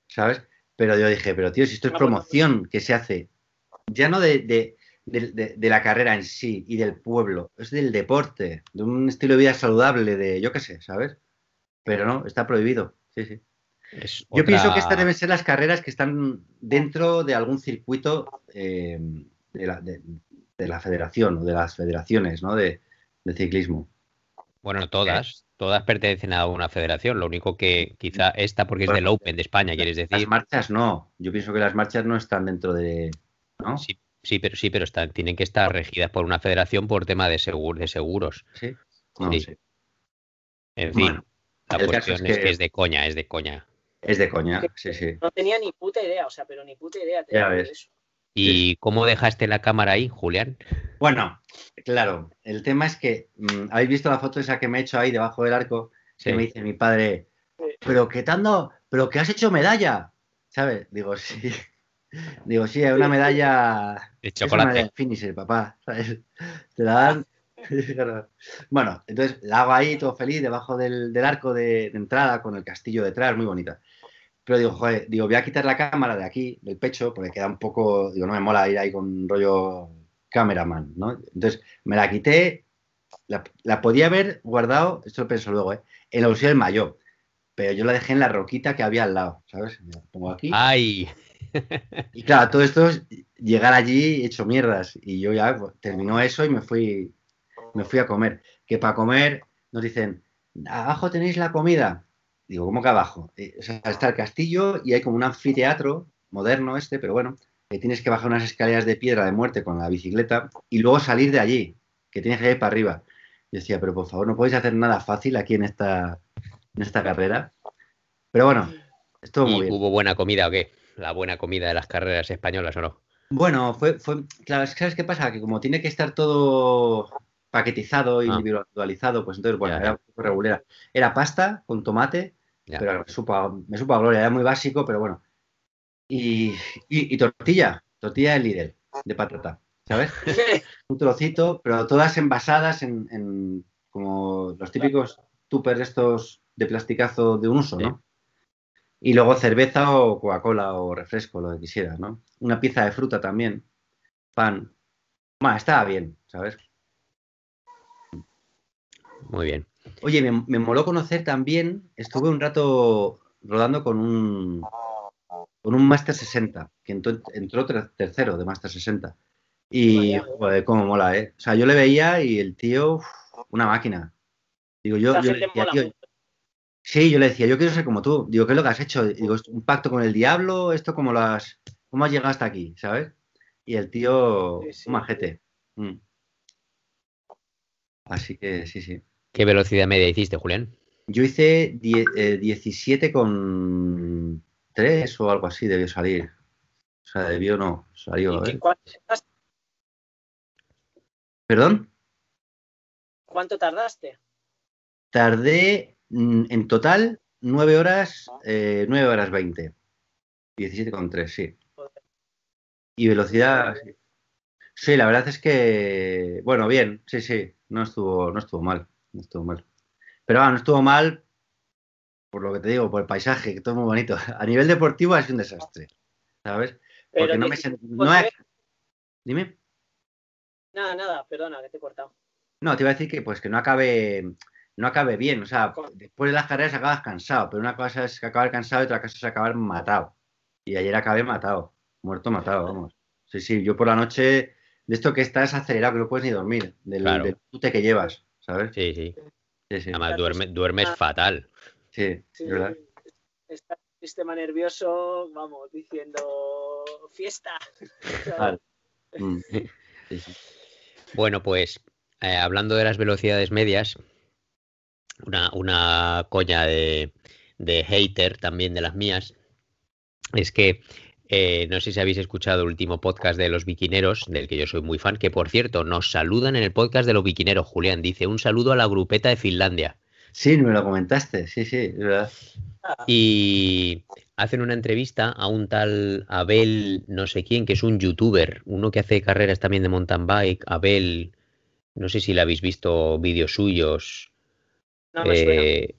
¿Sabes? Pero yo dije, pero tío, si esto es promoción que se hace, ya no de, la carrera en sí y del pueblo, es del deporte, de un estilo de vida saludable, de yo qué sé, ¿sabes? Pero no, está prohibido. Sí, sí. Yo pienso que estas deben ser las carreras que están dentro de algún circuito eh, de, la, federación o de las federaciones ¿no? de, ciclismo. Bueno, todas, todas pertenecen a una federación. Lo único que quizá esta porque es del Open de España, quieres decir. Las marchas no. Yo pienso que las marchas no están dentro de. Sí, sí, pero sí, pero están, tienen que estar regidas por una federación por tema de, de seguros. Sí. En fin, la cuestión es que... es de coña, es de coña. Es de coña, sí, sí. No tenía ni puta idea, o sea, pero ni puta idea. Ya ves. Eso. ¿Y cómo dejaste la cámara ahí, Julián? Bueno, claro, el tema es que mm, habéis visto la foto esa que me he hecho ahí debajo del arco, que me dice mi padre, pero que dando, pero que has hecho medalla, ¿sabes? Digo, sí. Digo, sí, es una medalla de chocolate. Es finisher, papá, ¿sabes? Te la dan. bueno, entonces la hago ahí todo feliz debajo del, arco de, de, entrada con el castillo detrás, muy bonita. Pero digo, joder, digo, voy a quitar la cámara de aquí, del pecho, porque queda un poco, digo, no me mola ir ahí con rollo cameraman, ¿no? Entonces me la quité, la, podía haber guardado, esto lo pienso luego, ¿eh? en la bolsillo del mayo, pero yo la dejé en la roquita que había al lado, ¿sabes? Me la pongo aquí. ¡Ay! Y claro, todo esto es llegar allí hecho mierdas. Y yo ya pues, terminó eso y me fui, me fui a comer. Que para comer nos dicen, abajo tenéis la comida. Digo, ¿cómo que abajo? Eh, o sea, está el castillo y hay como un anfiteatro moderno este, pero bueno, que tienes que bajar unas escaleras de piedra de muerte con la bicicleta y luego salir de allí, que tienes que ir para arriba. Yo decía, pero por favor, no podéis hacer nada fácil aquí en esta, en esta carrera. Pero bueno, estuvo muy bien. ¿Hubo buena comida o qué? La buena comida de las carreras españolas o no? Bueno, fue, fue, claro, ¿sabes qué pasa? Que como tiene que estar todo paquetizado, ah. individualizado, pues entonces, bueno, era un poco regular. Era pasta con tomate, pero me supo, me supo a gloria, era muy básico, pero bueno. Y, y, tortilla, tortilla de líder, de patata, ¿sabes? un trocito, pero todas envasadas en, en como los típicos tupper estos de plasticazo de un uso, ¿no? Y luego cerveza o Coca-Cola o refresco, lo que quisieras, ¿no? Una pieza de fruta también, pan. Bueno, estaba bien, ¿sabes? Muy bien. Oye, me, moló conocer también, estuve un rato rodando con un con un Master 60, que entró, tercero de Master 60. Y, joder, cómo mola, ¿eh? O sea, yo le veía y el tío, una máquina. Digo, yo, yo le decía, tío, sí, yo le decía, yo quiero ser como tú. Digo, ¿qué es lo que has hecho? Digo, un pacto con el diablo, esto como las, ¿cómo has llegado hasta aquí? ¿Sabes? Y el tío, un majete. Mm. Así que sí, sí. ¿Qué velocidad media hiciste, Julián? Yo hice 17 eh, con 3 o algo así, debió salir. O sea, debió no, salió. ¿eh? ¿Perdón? ¿Cuánto tardaste? Tardé en total 9 horas, eh, 9 horas 20. 17 con 3, sí. Y velocidad. Sí. sí, la verdad es que, bueno, bien, sí, sí, no estuvo, no estuvo mal no estuvo mal. Pero bueno, no estuvo mal por lo que te digo, por el paisaje, que todo es muy bonito. A nivel deportivo es un desastre, ¿sabes? Porque no me no Dime. Nada, nada, perdona, que te he cortado. No, te iba a decir que pues que no acabe no acabe bien, o sea, después de las carreras acabas cansado, pero una cosa es que acabar cansado y otra cosa es acabar matado. Y ayer acabé matado, muerto matado, vamos. Sí, sí, yo por la noche, de esto que estás acelerado, que no puedes ni dormir, del, del pute que llevas. ¿sabes? Sí, sí. Además, duerme, duermes ah. fatal. Sí, sí ¿verdad? Está sistema nervioso, vamos, diciendo fiesta. Mm. Bueno, pues eh, hablando de las velocidades medias, una, una coña de, de hater también de las mías, es que eh, no sé si habéis escuchado el último podcast de los biquineros, del que yo soy muy fan, que por cierto, nos saludan en el podcast de los biquineros. Julián dice un saludo a la grupeta de Finlandia. Sí, me lo comentaste, sí, sí, es verdad. Y hacen una entrevista a un tal Abel, no sé quién, que es un youtuber, uno que hace carreras también de mountain bike, Abel, no sé si le habéis visto vídeos suyos. No me suena. Eh,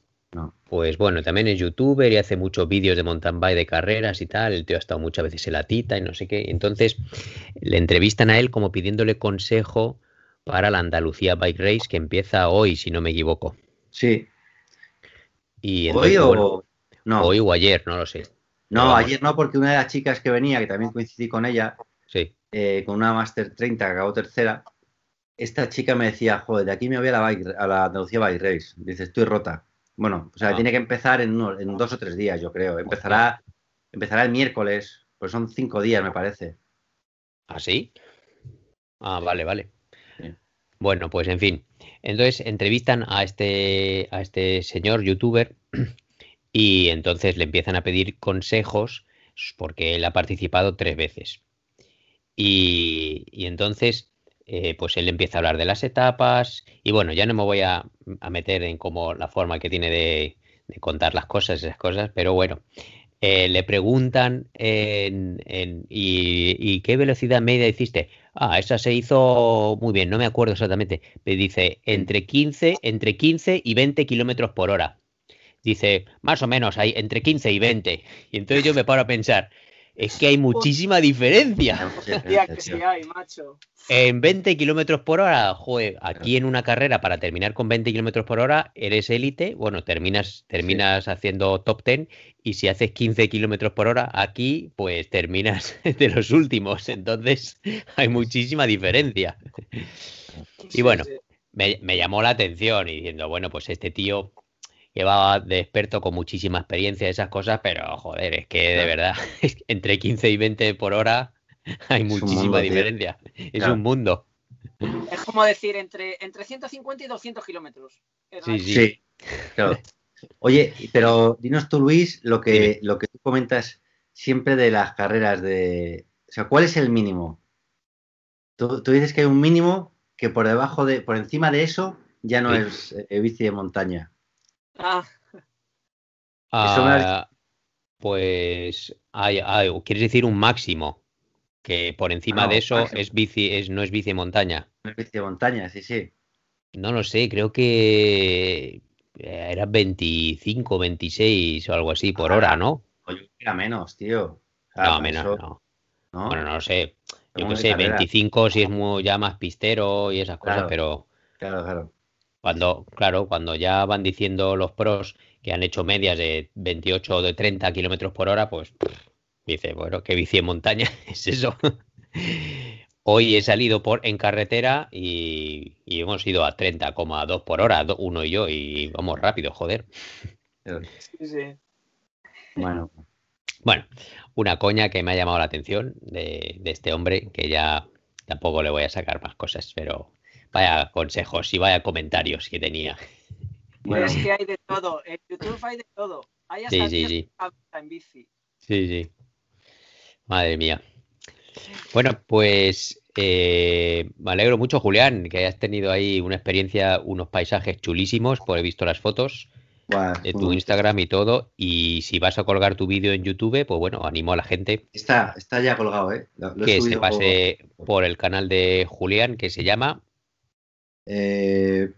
pues bueno, también es youtuber y hace muchos vídeos de mountain bike de carreras y tal. El tío ha estado muchas veces en la tita y no sé qué. Entonces le entrevistan a él como pidiéndole consejo para la Andalucía Bike Race que empieza hoy, si no me equivoco. Sí. Y ¿Hoy o bueno, no? hoy o ayer, no lo sé. no, vamos. ayer no, porque una de las chicas que venía, que también coincidí con ella, Sí. eh, con una Master 30 que acabó tercera, esta chica me decía, joder, de aquí me voy a la, bike- a la Andalucía Bike Race. Dice, estoy rota. Bueno, o sea, Ah. tiene que empezar en, uno- en dos o tres días, yo creo. Empezará, empezará el miércoles, pues son cinco días, me parece. ¿Ah, sí? Ah, vale, vale. Sí. Bueno, pues en fin. Entonces entrevistan a este, a este señor youtuber y entonces le empiezan a pedir consejos porque él ha participado tres veces. Y, y entonces, eh, pues él empieza a hablar de las etapas y bueno, ya no me voy a, a meter en cómo la forma que tiene de, de contar las cosas, esas cosas, pero bueno, eh, le preguntan en, en- y, y qué velocidad media hiciste. Ah, esa se hizo muy bien, no me acuerdo exactamente. Me dice entre 15, entre 15 y 20 kilómetros por hora. Dice, más o menos, hay entre 15 y 20. Y entonces yo me paro a pensar, es que hay muchísima diferencia. Hostia, que sí hay, macho. En 20 kilómetros por hora, joder, aquí en una carrera para terminar con 20 kilómetros por hora eres élite, bueno, terminas, terminas haciendo top 10 y si haces 15 kilómetros por hora aquí, pues terminas de los últimos, entonces hay muchísima diferencia. Sí, bueno. Me, me llamó la atención y diciendo, bueno, pues este tío llevaba de experto con muchísima experiencia de esas cosas, pero joder, es que de verdad, es que entre 15 y 20 por hora hay muchísima mundo, tío. diferencia. Es Claro. un mundo. Es como decir entre, entre 150 y 200 kilómetros. Sí, sí. Sí, claro. Oye, pero dinos tú, Luis, lo que, lo que tú comentas siempre de las carreras de... O sea, ¿cuál es el mínimo? Tú, tú dices que hay un mínimo que por debajo de, por encima de eso ya no Sí. es eh, bici de montaña. Ah, Ah, pues hay, hay- quieres decir un máximo, que por encima Ah, no, de eso máximo. es bici, es, no es bici de montaña. No es bici de montaña, sí, sí. No lo sé, creo que eh, era 25, 26 o algo así por Ah, hora, ¿no? O yo creo que era menos, tío. O sea, No, menos, eso, no. ¿no? Bueno, no lo sé. Yo qué sé, carrera. 25 si es muy, ya más pistero y esas cosas, Claro. pero Claro, claro. Cuando, claro, cuando ya van diciendo los pros que han hecho medias de 28 o de 30 kilómetros por hora, pues pff, dice, bueno, qué bici en montaña es eso. Hoy he salido por en carretera y, y hemos ido a 30,2 por hora, do- uno y yo, y vamos rápido, joder. Sí, sí. bueno, Bueno, una coña que me ha llamado la atención de, de este hombre, que ya tampoco le voy a sacar más cosas, pero vaya consejos y vaya comentarios que tenía. Bueno. Es que hay de todo. En YouTube hay de todo. Hay hasta Sí, sí, en bici. Sí, sí. Madre mía. Bueno, pues eh, me alegro mucho, Julián, que hayas tenido ahí una experiencia, unos paisajes chulísimos, por he visto las fotos de muy tu. Instagram y todo. Y si vas a colgar tu vídeo en YouTube, pues bueno, animo a la gente Está, está ya colgado, ¿eh? Lo, lo he que se por- pase por el canal de Julián, que se llama eh,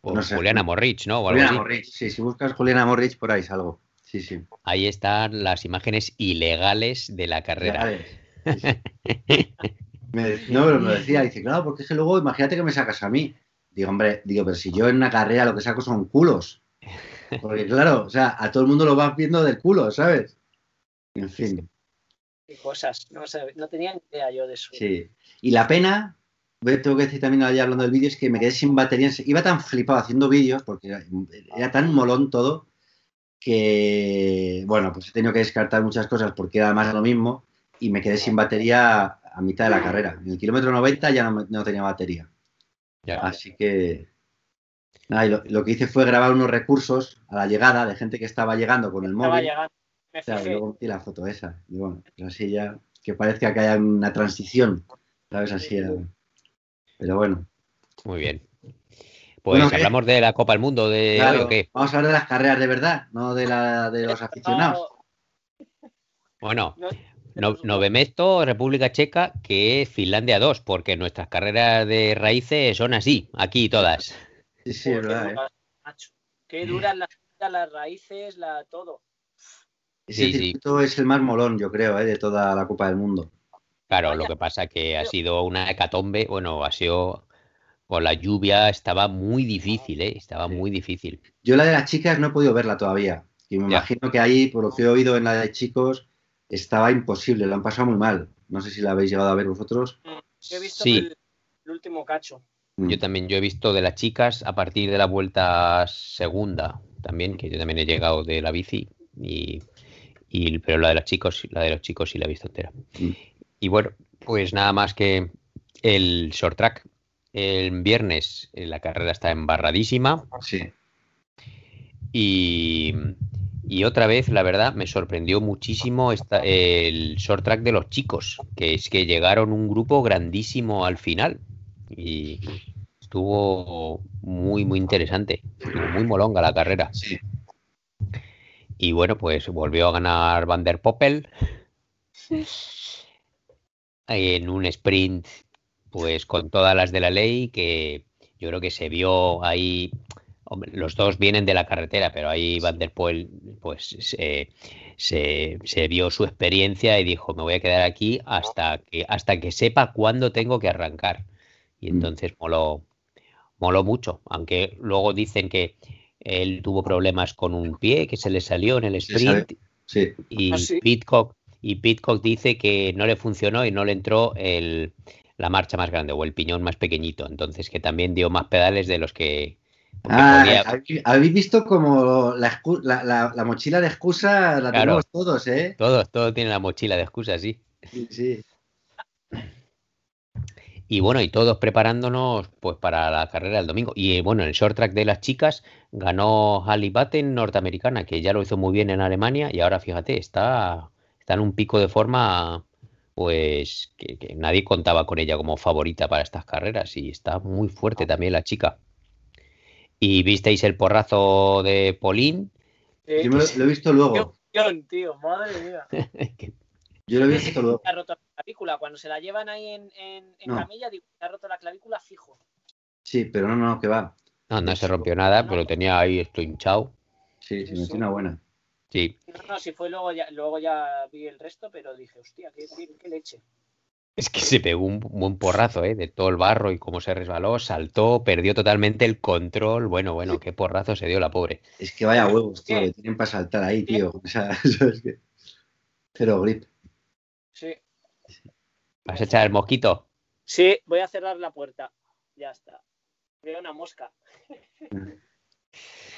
o No sé. Juliana Morrich, ¿no? O algo Juliana así. Morrich. Sí, si buscas Juliana Morrich, por ahí salgo. Sí, sí. Ahí están las imágenes ilegales de la carrera. Vale. Sí, sí. Me- no, pero me decía, dice, claro, porque es que luego imagínate que me sacas a mí. Digo, hombre, digo, pero si yo en una carrera lo que saco son culos. Porque claro, o sea, a todo el mundo lo vas viendo del culo, ¿sabes? En fin, Qué cosas. No, sé, no tenía ni idea yo de eso. sí. Y la pena, tengo que decir también allá hablando del vídeo, es que me quedé sin batería. Iba tan flipado haciendo vídeos, porque era, era tan molón todo, que, bueno, pues he tenido que descartar muchas cosas porque era más de lo mismo y me quedé sin batería a mitad de la carrera. En el kilómetro 90 ya no, tenía batería. Así que. lo, que hice fue grabar unos recursos a la llegada de gente que estaba llegando con el móvil. y luego la foto esa. Y bueno, pues así ya que parezca que haya una transición, ¿sabes? Así. Pero bueno. Muy bien. Pues hablamos de la Copa del Mundo de Vamos a hablar de las carreras de verdad, no de la de los aficionados. Bueno, no, esto República Checa, que es Finlandia 2, porque nuestras carreras de raíces son así, aquí todas. Sí, sí, es verdad. ¿eh? Qué duras las, las raíces, la todo. Ese sí, es el más molón, yo creo, ¿eh? de toda la Copa del Mundo. Claro, lo que pasa que ha sido una hecatombe, bueno, ha sido con la lluvia, estaba muy difícil, ¿eh? estaba muy difícil. Yo la de las chicas no he podido verla todavía, y me imagino que ahí, por lo que he oído en la de chicos, estaba imposible, lo han pasado muy mal. No sé si la habéis llegado a ver vosotros. Mm, yo he visto el, último cacho. Mm. Yo también, yo he visto de las chicas a partir de la vuelta segunda, también, que yo también he llegado de la bici y pero la de los chicos, la de los chicos sí la he visto entera. Mm. Y bueno, pues nada más que el short track. El viernes eh, la carrera está embarradísima. Sí. Y, y otra vez, la verdad, me sorprendió muchísimo esta, el short track de los chicos, que es que llegaron un grupo grandísimo al final. Y estuvo muy, muy interesante. muy molonga la carrera. Sí. Y bueno, pues volvió a ganar Van der Poppel en un sprint, pues con todas las de la ley, que yo creo que se vio ahí. los dos vienen de la carretera, pero ahí Van der Poel, pues se, se, vio su experiencia y dijo: Me voy a quedar aquí hasta que, hasta que sepa cuándo tengo que arrancar. Y mm. entonces moló, moló mucho, aunque luego dicen que él tuvo problemas con un pie que se le salió en el sprint. Y, ah, Pitcock, y Pitcock dice que no le funcionó y no le entró el, la marcha más grande o el piñón más pequeñito. Entonces que también dio más pedales de los que... Ah, habéis visto como la, la, mochila de excusa la tenemos todos, ¿eh? Todos, todos tienen la mochila de excusa, sí. Sí, sí. Y bueno, y todos preparándonos pues para la carrera del domingo. Y bueno, en el short track de las chicas ganó Halle Batten, norteamericana, que ya lo hizo muy bien en Alemania y ahora fíjate, está, está en un pico de forma pues que, nadie contaba con ella como favorita para estas carreras y está muy fuerte también la chica. ¿Y visteis el porrazo de Pauline? Yo lo, he visto luego. tío, madre mía. Yo lo he visto luego. Ha roto la clavícula. Cuando se la llevan ahí en, en, camilla, digo, ha roto la clavícula fijo. Sí, pero no, no, que va. No, no se rompió nada, pero tenía ahí esto hinchado. Sí, sí, me una buena. Sí. No, no, si fue luego ya, luego ya vi el resto, pero dije, hostia, qué, qué, leche. Es que se pegó un buen porrazo, ¿eh? De todo el barro y cómo se resbaló, saltó, perdió totalmente el control. Bueno, bueno, qué porrazo se dio la pobre. Es que vaya huevos, tío, que tienen para saltar ahí, tío. O sea, eso es que. Cero grip. Sí. ¿Vas a echar el mosquito? Sí, voy a cerrar la puerta. Ya está. Veo una mosca.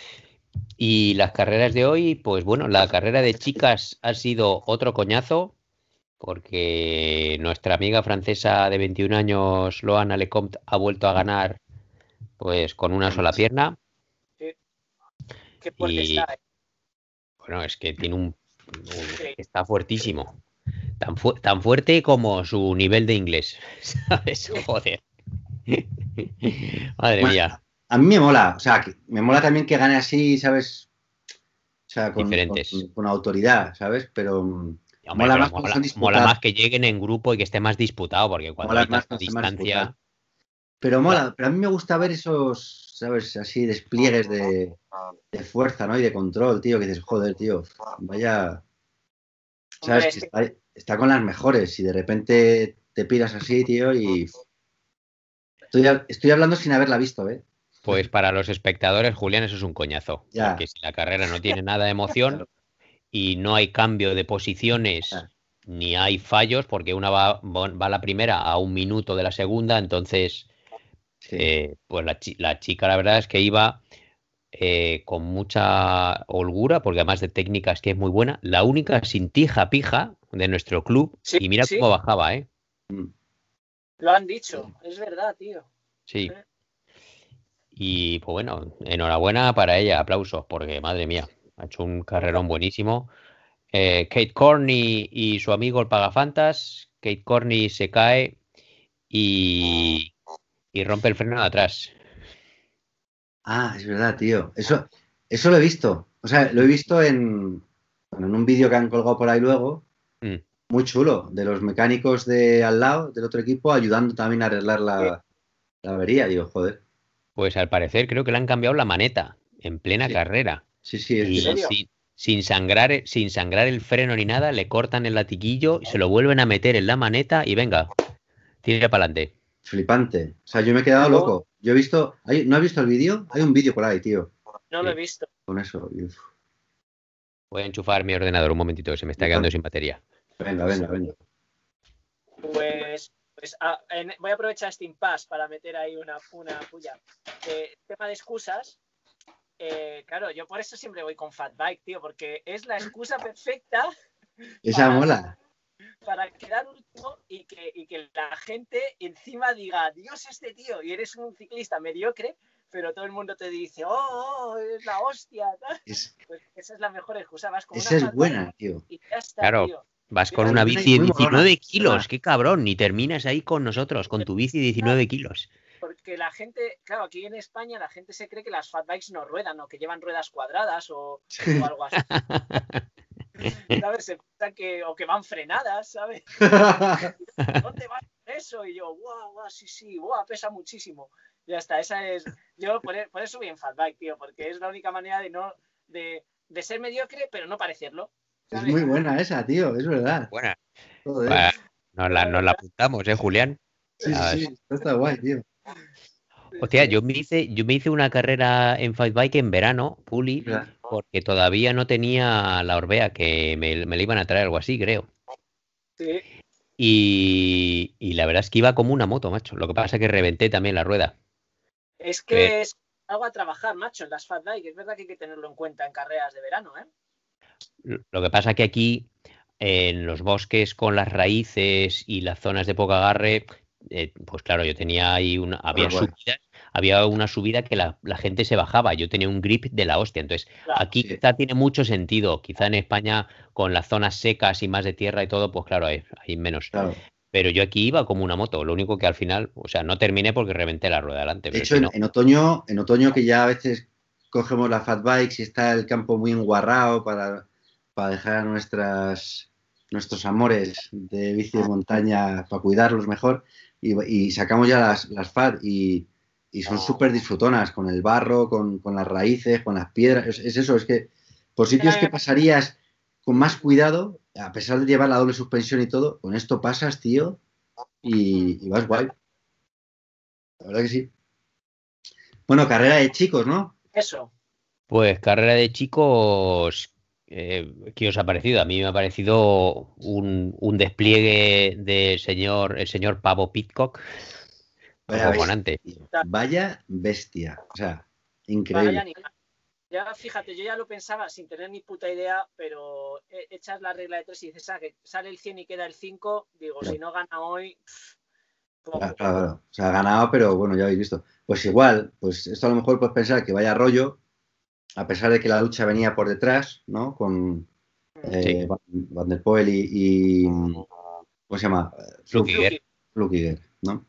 Y las carreras de hoy, pues bueno, la carrera de chicas ha sido otro coñazo, porque nuestra amiga francesa de 21 años, Loana Lecomte, ha vuelto a ganar pues con una sola pierna. Sí. Qué fuerte está. Eh. Bueno, es que tiene un, está fuertísimo. Tan, tan fuerte como su nivel de inglés. ¿Sabes? Joder. Madre mía. A mí me mola, o sea, me mola también que gane así, ¿sabes? O sea, con, con, autoridad, ¿sabes? Pero mm, mola, más mola, más que lleguen en grupo y que esté más disputado, porque cuando hay más, distancia. Pero mola, pero a mí me gusta ver esos, ¿sabes? Así despliegues de, fuerza, ¿no? Y de control, tío, que dices, joder, tío, vaya. ¿Sabes? está, está, con las mejores y de repente te piras así, tío, y Estoy, hablando sin haberla visto, ¿eh? Pues para los espectadores, Julián, eso es un coñazo. Porque si la carrera no tiene nada de emoción y no hay cambio de posiciones ni hay fallos, porque una va, va la primera a un minuto de la segunda, entonces, eh, pues la, chica la verdad es que iba eh, con mucha holgura, porque además de técnicas que es muy buena, la única sin tija pija de nuestro club, y mira cómo bajaba, ¿eh? Lo han dicho, es verdad, tío. Sí. Y pues bueno, enhorabuena para ella, aplausos, porque madre mía, ha hecho un carrerón buenísimo. Eh, Kate Corney y su amigo el Pagafantas. Kate Corney se cae y, y rompe el freno de atrás. Ah, es verdad, tío. Eso, eso lo he visto. O sea, lo he visto en, en un vídeo que han colgado por ahí luego. Mm. Muy chulo. De los mecánicos de al lado, del otro equipo, ayudando también a arreglar la, la avería. Digo, joder. Pues al parecer creo que le han cambiado la maneta en plena carrera. Sí, sí, es sin, sin, sangrar, sin sangrar el freno ni nada, le cortan el latiquillo y se lo vuelven a meter en la maneta y venga, tira para adelante. Flipante. O sea, yo me he quedado loco. Yo he visto. ¿No has visto el vídeo? Hay un vídeo por ahí, tío. No lo he visto. Con eso. Voy a enchufar mi ordenador un momentito, que se me está quedando sin batería. Venga, venga, venga. Pues, pues ah, voy a aprovechar este impasse para meter ahí una, una puya. Eh, tema de excusas. Eh, claro, yo por eso siempre voy con Fat Bike, tío, porque es la excusa perfecta. Esa mola para quedar último y que, y que la gente encima diga, Dios, este tío, y eres un ciclista mediocre, pero todo el mundo te dice, oh, oh es la hostia. pues esa es la mejor excusa. Vas con esa es buena, tío. Y ya está, claro. Tío. Vas con una bici de 19 kilos, qué cabrón, ni terminas ahí con nosotros, con tu bici de 19 kilos. Porque la gente, claro, aquí en España la gente se cree que las fat bikes no ruedan o que llevan ruedas cuadradas o, o algo así. ¿sabes? Se que, o que van frenadas, ¿sabes? ¿Dónde va eso? Y yo, guau, guau, sí, sí, guau, pesa muchísimo. Ya está, esa es. Yo por, e, eso voy en fatbike, tío, porque es la única manera de no. De, de ser mediocre, pero no parecerlo. Es muy buena esa, tío, es verdad. Buena. nos, la, nos la apuntamos, ¿eh, Julián? Sí, sí, está guay, tío. Hostia, yo me hice, yo me hice una carrera en Bike en verano, Puli, porque todavía no tenía la Orbea, que me, me la iban a traer algo así, creo. Sí. Y, la verdad es que iba como una moto, macho. Lo que pasa es que reventé también la rueda. Es que es algo a trabajar, macho, en las Fat Bike. Es verdad que hay que tenerlo en cuenta en carreras de verano, ¿eh? Lo que pasa es que aquí, en los bosques con las raíces y las zonas de poco agarre, eh, pues claro, yo tenía ahí una, había subidas, había una subida que la, gente se bajaba, yo tenía un grip de la hostia, entonces aquí quizá tiene mucho sentido, quizá en España con las zonas secas y más de tierra y todo, pues claro, hay, menos. Pero yo aquí iba como una moto, lo único que al final, o sea, no terminé porque reventé la rueda delante. De hecho, en, otoño, en otoño que ya a veces cogemos la fat bike y está el campo muy enguarrado para, para dejar a nuestras nuestros amores de bici de montaña para cuidarlos mejor y, sacamos ya las, las FAT y, son súper disfrutonas con el barro, con, las raíces, con las piedras. Es, eso, es que por sitios que pasarías con más cuidado, a pesar de llevar la doble suspensión y todo, con esto pasas, tío, y, vas guay. La verdad que sí. Bueno, carrera de chicos, ¿no? Eso. Pues carrera de chicos, eh, ¿qué os ha parecido? A mí me ha parecido un, despliegue del señor, el señor Pavo Pitcock. Vaya bestia, vaya bestia. O sea, increíble. ya fíjate, yo ya lo pensaba sin tener ni puta idea, pero echas la regla de tres y dices, ah, que sale el 100 y queda el 5, digo, si no gana hoy... claro, claro, o sea, ha ganado, pero bueno, ya habéis visto. Pues igual, pues esto a lo mejor puedes pensar que vaya rollo, a pesar de que la lucha venía por detrás, ¿no? Con eh, Van, der Poel y, ¿cómo se llama? Flukiger. ¿no?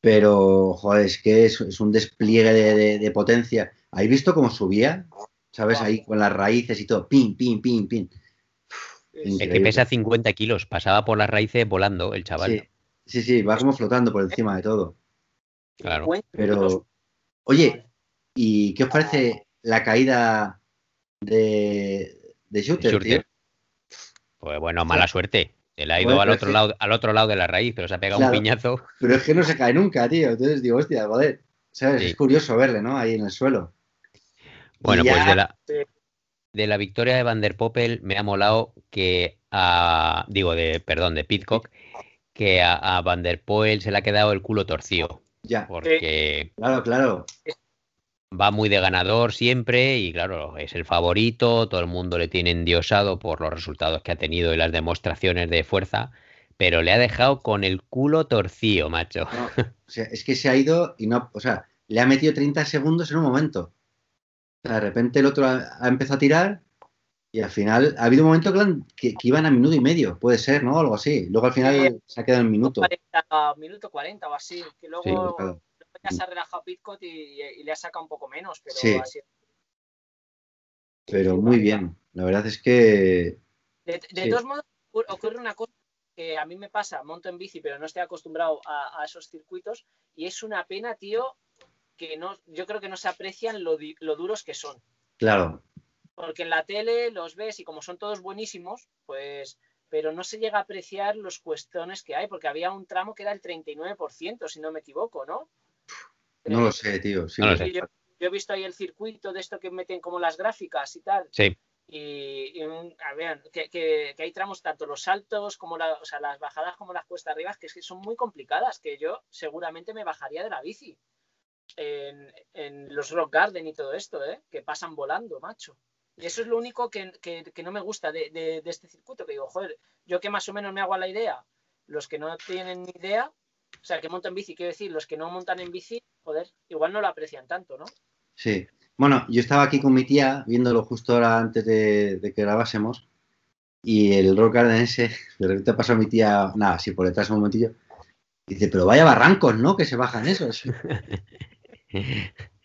Pero, joder, es que es, un despliegue de, potencia. ¿Habéis visto cómo subía? ¿Sabes? Ahí con las raíces y todo. Pin, pin, pin, pin. El que pesa 50 kilos, pasaba por las raíces volando el chaval. Sí, sí, sí, va como flotando por encima de todo. Claro. Pero, oye, ¿y qué os parece la caída de, de Shooter, Pues bueno, mala suerte. Se le ha ido al, otro lado, al otro lado de la raíz, pero se ha pegado un piñazo. Pero es que no se cae nunca, tío. Entonces digo, hostia, joder. ¿Sabes? Es curioso verle, ¿no? Ahí en el suelo. Bueno, pues de la, de la victoria de Van der Poppel me ha molado que a. Digo, de, perdón, de Pitcock, que a, Van der Poel se le ha quedado el culo torcido. Ya. Porque. Claro, claro va muy de ganador siempre y claro, es el favorito, todo el mundo le tiene endiosado por los resultados que ha tenido y las demostraciones de fuerza, pero le ha dejado con el culo torcido, macho. o sea, es que se ha ido y no, o sea, le ha metido 30 segundos en un momento. de repente el otro ha, empezado a tirar y al final ha habido un momento que, iban a minuto y medio, puede ser, ¿no? Algo así. Luego al final se ha quedado en minuto. 40, minuto 40 o así. Que luego, ya se ha relajado Pitcott y, le ha sacado un poco menos, pero sí. así. Pero muy bien. La verdad es que. De, todos modos, ocurre una cosa que a mí me pasa, monto en bici, pero no estoy acostumbrado a, esos circuitos, y es una pena, tío, que no, yo creo que no se aprecian lo, duros que son. Claro. Porque en la tele los ves y como son todos buenísimos, pues, pero no se llega a apreciar los cuestiones que hay, porque había un tramo que era el 39%, si no me equivoco, ¿no? No lo sé, tío. Yo, yo, he visto ahí el circuito de esto que meten como las gráficas y tal. Sí. Y, a ver, que, hay tramos, tanto los saltos como la, o sea, las bajadas como las cuestas arriba, que, es que son muy complicadas, que yo seguramente me bajaría de la bici en, los rock garden y todo esto, ¿eh? que pasan volando, macho. Y eso es lo único que, no me gusta de, este circuito, que digo, joder, yo que más o menos me hago la idea, los que no tienen ni idea, o sea, que montan bici, quiero decir, los que no montan en bici, joder, igual no lo aprecian tanto, ¿no? Sí, bueno, yo estaba aquí con mi tía viéndolo justo ahora antes de, que grabásemos y el rock garden ese, de repente pasó mi tía, nada, así por detrás un momentillo, y dice, pero vaya barrancos, ¿no? Que se bajan esos.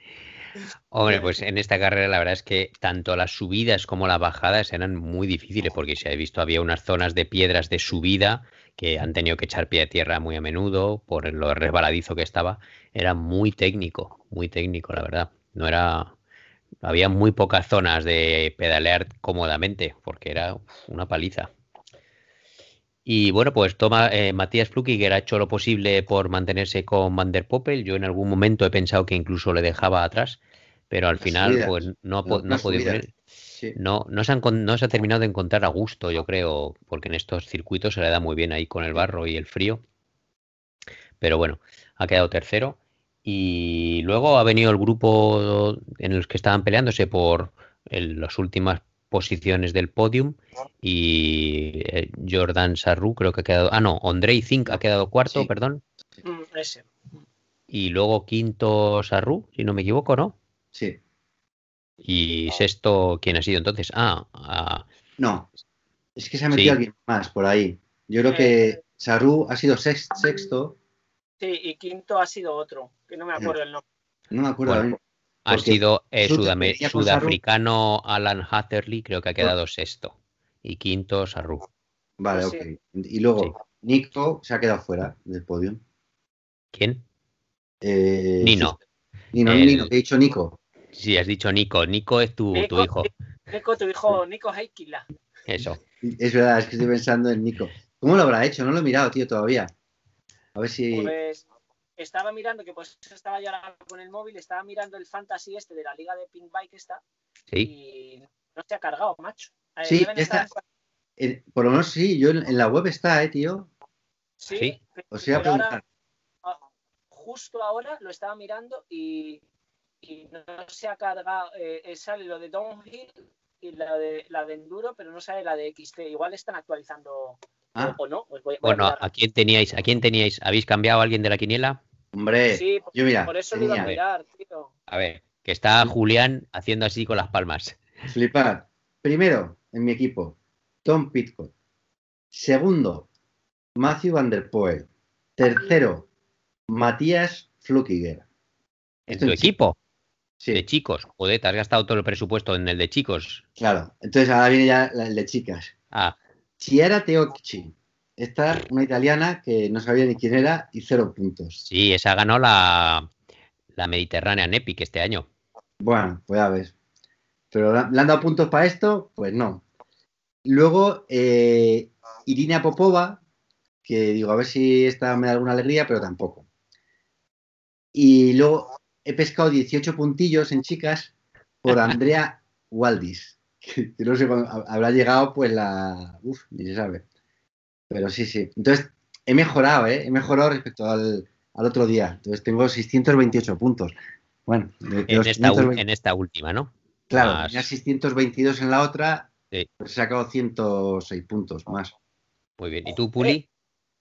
Hombre, pues en esta carrera la verdad es que tanto las subidas como las bajadas eran muy difíciles porque se ha visto había unas zonas de piedras de subida que han tenido que echar pie a tierra muy a menudo por lo resbaladizo que estaba. Era muy técnico, muy técnico, la verdad. No era había muy pocas zonas de pedalear cómodamente, porque era una paliza. Y bueno, pues toma eh, Matías que ha hecho lo posible por mantenerse con Van der Poppel. Yo en algún momento he pensado que incluso le dejaba atrás, pero al final pues no, ha podido. No, no, se han, no se ha terminado de encontrar a gusto, yo creo, porque en estos circuitos se le da muy bien ahí con el barro y el frío. Pero bueno, ha quedado tercero. Y luego ha venido el grupo en los que estaban peleándose por las últimas posiciones del podium y eh, Jordan Sarru creo que ha quedado, ah no, Andrei Zink ha quedado cuarto, perdón. Mm, ese. Y luego quinto Sarru, si no me equivoco, ¿no? Sí. Y sexto, ¿quién ha sido entonces? Ah, no, es que se ha metido alguien más por ahí. Yo creo que eh, Sarru ha sido sexto Sí, y quinto ha sido otro, que no me acuerdo el nombre. No me acuerdo. Ha sido eh, sudafricano Alan Hatterley, creo que ha quedado sexto. Y quinto Sarru. Vale, ok. Y luego, Nico se ha quedado fuera del podio. ¿Quién? Eh, Nino. Nino, Nino, he dicho Nico. Sí, has dicho Nico. Nico es tu, tu hijo. Nico, tu hijo, Nico Heikila. Eso. Es verdad, es que estoy pensando en Nico. ¿Cómo lo habrá hecho? No lo he mirado, tío, todavía. A ver si. Pues estaba mirando, que pues estaba ya con el móvil, estaba mirando el fantasy este de la liga de Pink Bike esta. Sí. Y no se ha cargado, macho. sí, está. por lo menos sí, yo en, la web está, eh, tío. Sí. O sea, ahora, ah, justo ahora lo estaba mirando y, y no se ha cargado. Eh, eh, sale lo de Downhill y la de, la de Enduro, pero no sale la de XT. Igual están actualizando Ah. no. Pues bueno, a, quién teníais? ¿A quién teníais? ¿Habéis cambiado a alguien de la quiniela? Hombre, sí, yo mira, por eso lo iba a mirar, tío. A ver, que está Julián haciendo así con las palmas. Flipar. Primero, en mi equipo, Tom Pitcock. Segundo, Matthew Van Der Poel. Tercero, Matías Flukiger. ¿En tu equipo? Sí. De chicos. Joder, te has gastado todo el presupuesto en el de chicos. Claro. Entonces ahora viene ya el de chicas. Ah, Chiara Teocchi. Esta, una italiana que no sabía ni quién era y cero puntos. Sí, esa ganó la, la Mediterránea Epic este año. Bueno, pues ya ves. Pero ¿le han dado puntos para esto? Pues no. Luego, eh, Irina Popova, que digo, a ver si esta me da alguna alegría, pero tampoco. Y luego he pescado 18 puntillos en chicas por Andrea Waldis que, no sé habrá llegado pues la... Uf, ni se sabe. Pero sí, sí. Entonces, he mejorado, ¿eh? He mejorado respecto al, otro día. Entonces, tengo 628 puntos. Bueno, en, esta, última, ¿no? Claro, tenía 622 en la otra, sí. pues he sacado 106 puntos más. Muy bien. ¿Y tú, Puli?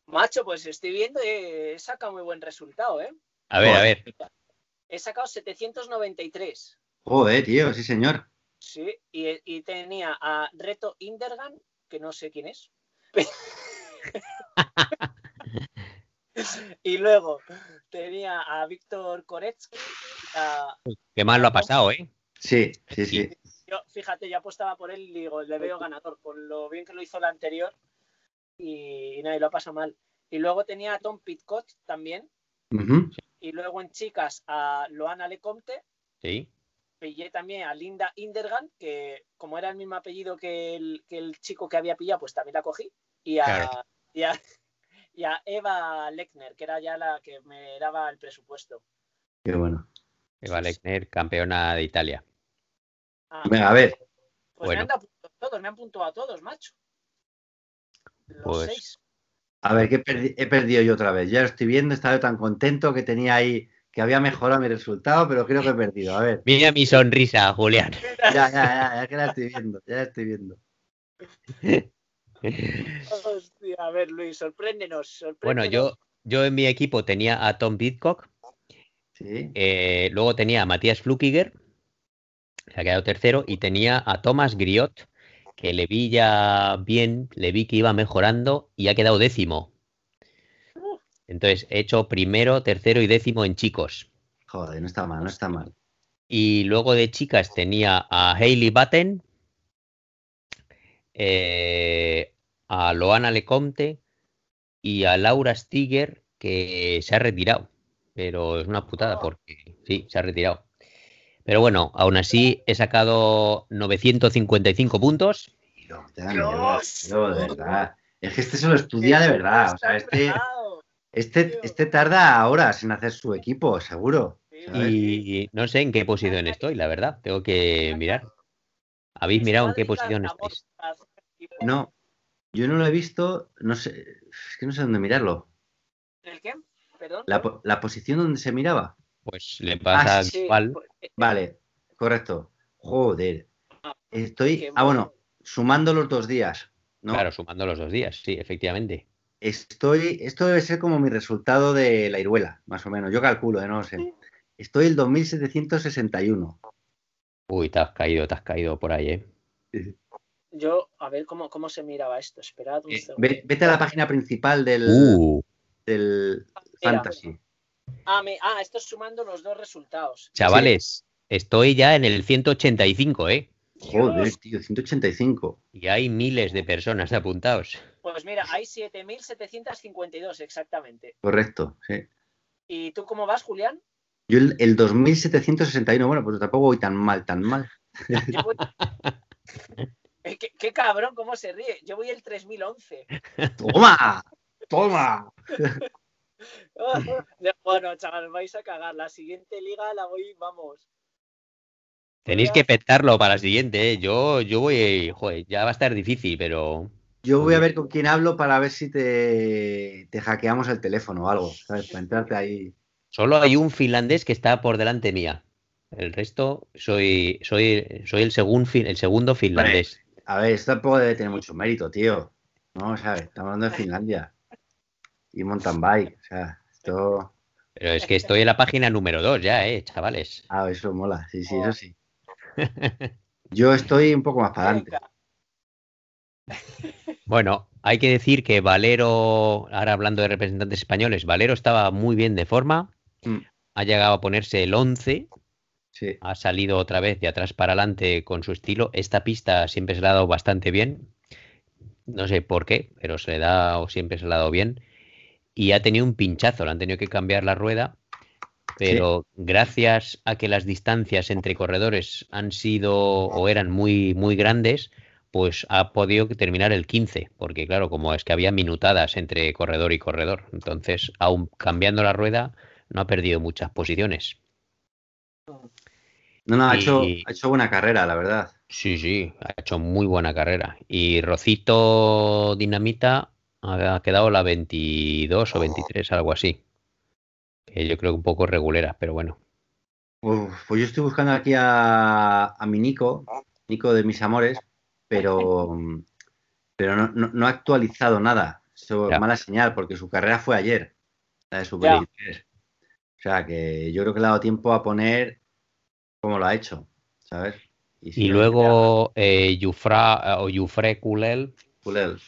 macho, pues estoy viendo y he sacado muy buen resultado, ¿eh? A ver, a ver. he sacado 793. Joder, tío, sí, señor. Sí, y, tenía a Reto Indergan, que no sé quién es. y luego tenía a Víctor Koretsky. Qué mal lo ha pasado, ¿eh? Sí, sí, sí. Yo, fíjate, ya apostaba por él y digo, le veo ganador, con lo bien que lo hizo la anterior. Y, nadie lo ha pasado mal. Y luego tenía a Tom Pitcott también. Y luego en chicas a Loana Lecomte. Sí. Pillé también a Linda Indergan, que como era el mismo apellido que el, chico que había pillado, pues también la cogí. Y a, y a, Eva Lechner, que era ya la que me daba el presupuesto. Qué bueno. Eva Lechner, campeona de Italia. Ah, a ver. Pues me han dado todos, me han puntuado a todos, macho. Los pues seis. A ver, que he perdido yo otra vez. Ya lo estoy viendo, estaba tan contento que tenía ahí, que había mejorado mi resultado, pero creo que he perdido. A ver. Mira mi sonrisa, Julián. Ya, ya, ya, ya que la estoy viendo, ya la estoy viendo. Hostia, a ver, Luis, sorpréndenos. Bueno, yo, yo en mi equipo tenía a Tom Bitcock. Sí. Eh, luego tenía a Matías Flukiger, se ha quedado tercero, y tenía a Thomas Griot, que le vi ya bien, le vi que iba mejorando y ha quedado décimo. Entonces, he hecho primero, tercero y décimo en chicos. Joder, no está mal, no está mal. Y luego de chicas tenía a Hailey Batten, eh, a Loana Lecomte y a Laura Stiger, que se ha retirado. Pero es una putada porque sí, se ha retirado. Pero bueno, aún así he sacado 955 puntos. de verdad. Es que este se lo estudia de verdad. O sea, este, este, este tarda horas en hacer su equipo, seguro. Y no sé en qué posición estoy, la verdad. Tengo que mirar. ¿Habéis mirado en qué posición estáis? No, yo no lo he visto. No sé, es que no sé dónde mirarlo. ¿El qué? ¿Perdón? La, posición donde se miraba. Pues le pasa ah, igual. Vale, correcto. Joder. Ah, Estoy. Ah, bueno, sumando los dos días. ¿no? Claro, sumando los dos días, sí, efectivamente. Estoy. Esto debe ser como mi resultado de la iruela, más o menos. Yo calculo, ¿eh? no lo sé. Estoy el 2761. Uy, te has caído, te has caído por ahí, ¿eh? Yo, a ver cómo, cómo se miraba esto. Esperad un eh, vete a la página principal del, uh. del Fantasy. Ah, ah, esto es sumando los dos resultados. Chavales, estoy ya en el 185, ¿eh? Joder, tío, 185. Y hay miles de personas apuntados. Pues mira, hay 7.752 exactamente. Correcto, sí. ¿Y tú cómo vas, Julián? Yo el, el 2.761, bueno, pues tampoco voy tan mal, tan mal. Eh, ¿Qué, qué, cabrón, cómo se ríe. Yo voy el 3011. ¡Toma! ¡Toma! bueno, chaval, vais a cagar. La siguiente liga la voy, vamos. Tenéis que petarlo para la siguiente, ¿eh? Yo, yo voy, joder, ya va a estar difícil, pero. Yo voy a ver con quién hablo para ver si te, te hackeamos el teléfono o algo, ¿sabes? Para entrarte ahí. Solo hay un finlandés que está por delante mía. El resto soy, soy, soy el, segundo el segundo finlandés. A ver, esto tampoco debe tener mucho mérito, tío. No, ¿sabes? Estamos hablando de Finlandia y mountain bike. O sea, esto. Pero es que estoy en la página número 2 ya, ¿eh, chavales? Ah, eso mola, sí, sí, eso sí. Yo estoy un poco más para adelante. Bueno, hay que decir que Valero, ahora hablando de representantes españoles, Valero estaba muy bien de forma, mm. ha llegado a ponerse el 11, sí. ha salido otra vez de atrás para adelante con su estilo. Esta pista siempre se le ha dado bastante bien, no sé por qué, pero se le da o siempre se le ha dado bien y ha tenido un pinchazo, le han tenido que cambiar la rueda, pero gracias a que las distancias entre corredores han sido o eran muy, muy grandes, pues ha podido terminar el 15, porque claro, como es que había minutadas entre corredor y corredor, entonces, aún cambiando la rueda, no ha perdido muchas posiciones. No, no, ha, hecho, ha hecho buena carrera, la verdad. Sí, sí, ha hecho muy buena carrera. Y Rocito Dinamita ha quedado la 22 o 23, algo así. Que yo creo que un poco regulera, pero bueno. pues yo estoy buscando aquí a, mi Nico, Nico de mis amores, pero, pero no, ha actualizado nada. Eso es mala señal, porque su carrera fue ayer, la de su 23. sea, que yo creo que le ha dado tiempo a poner como lo ha hecho, ¿sabes? Y, luego eh, Yufra o Yufre Kulel. Kulel.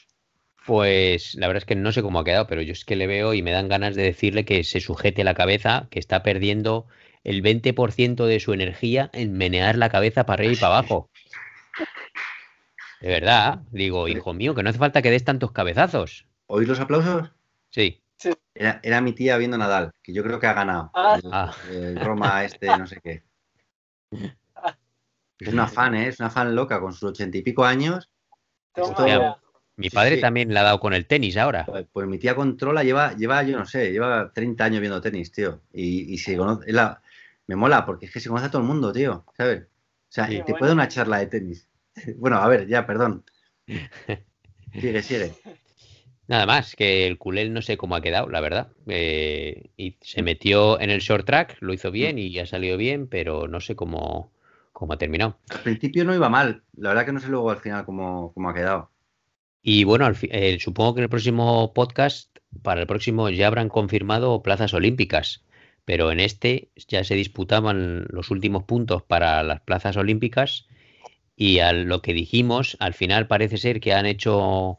Pues la verdad es que no sé cómo ha quedado, pero yo es que le veo y me dan ganas de decirle que se sujete la cabeza, que está perdiendo el 20% de su energía en menear la cabeza para arriba y para abajo. De verdad, digo, hijo mío, que no hace falta que des tantos cabezazos. ¿Oís los aplausos? Sí. Era, mi tía viendo Nadal, que yo creo que ha ganado. Ah. El, Roma este, no sé qué. Es una fan, ¿eh? Es una fan loca con sus ochenta y pico años. Mi padre también la ha dado con el tenis ahora. Pues, pues, mi tía controla, lleva, lleva, yo no sé, lleva 30 años viendo tenis, tío. Y, y se conoce, me mola porque es que se conoce a todo el mundo, tío, ¿sabes? O sea, te puede una charla de tenis. bueno, a ver, ya, perdón. sigue, sigue. Nada más, que el culel no sé cómo ha quedado, la verdad. Eh, y se metió en el short track, lo hizo bien y ha salido bien, pero no sé cómo, cómo ha terminado. Al principio no iba mal, la verdad que no sé luego al final cómo, cómo ha quedado. Y bueno, eh, supongo que en el próximo podcast, para el próximo ya habrán confirmado plazas olímpicas, pero en este ya se disputaban los últimos puntos para las plazas olímpicas y a lo que dijimos, al final parece ser que han hecho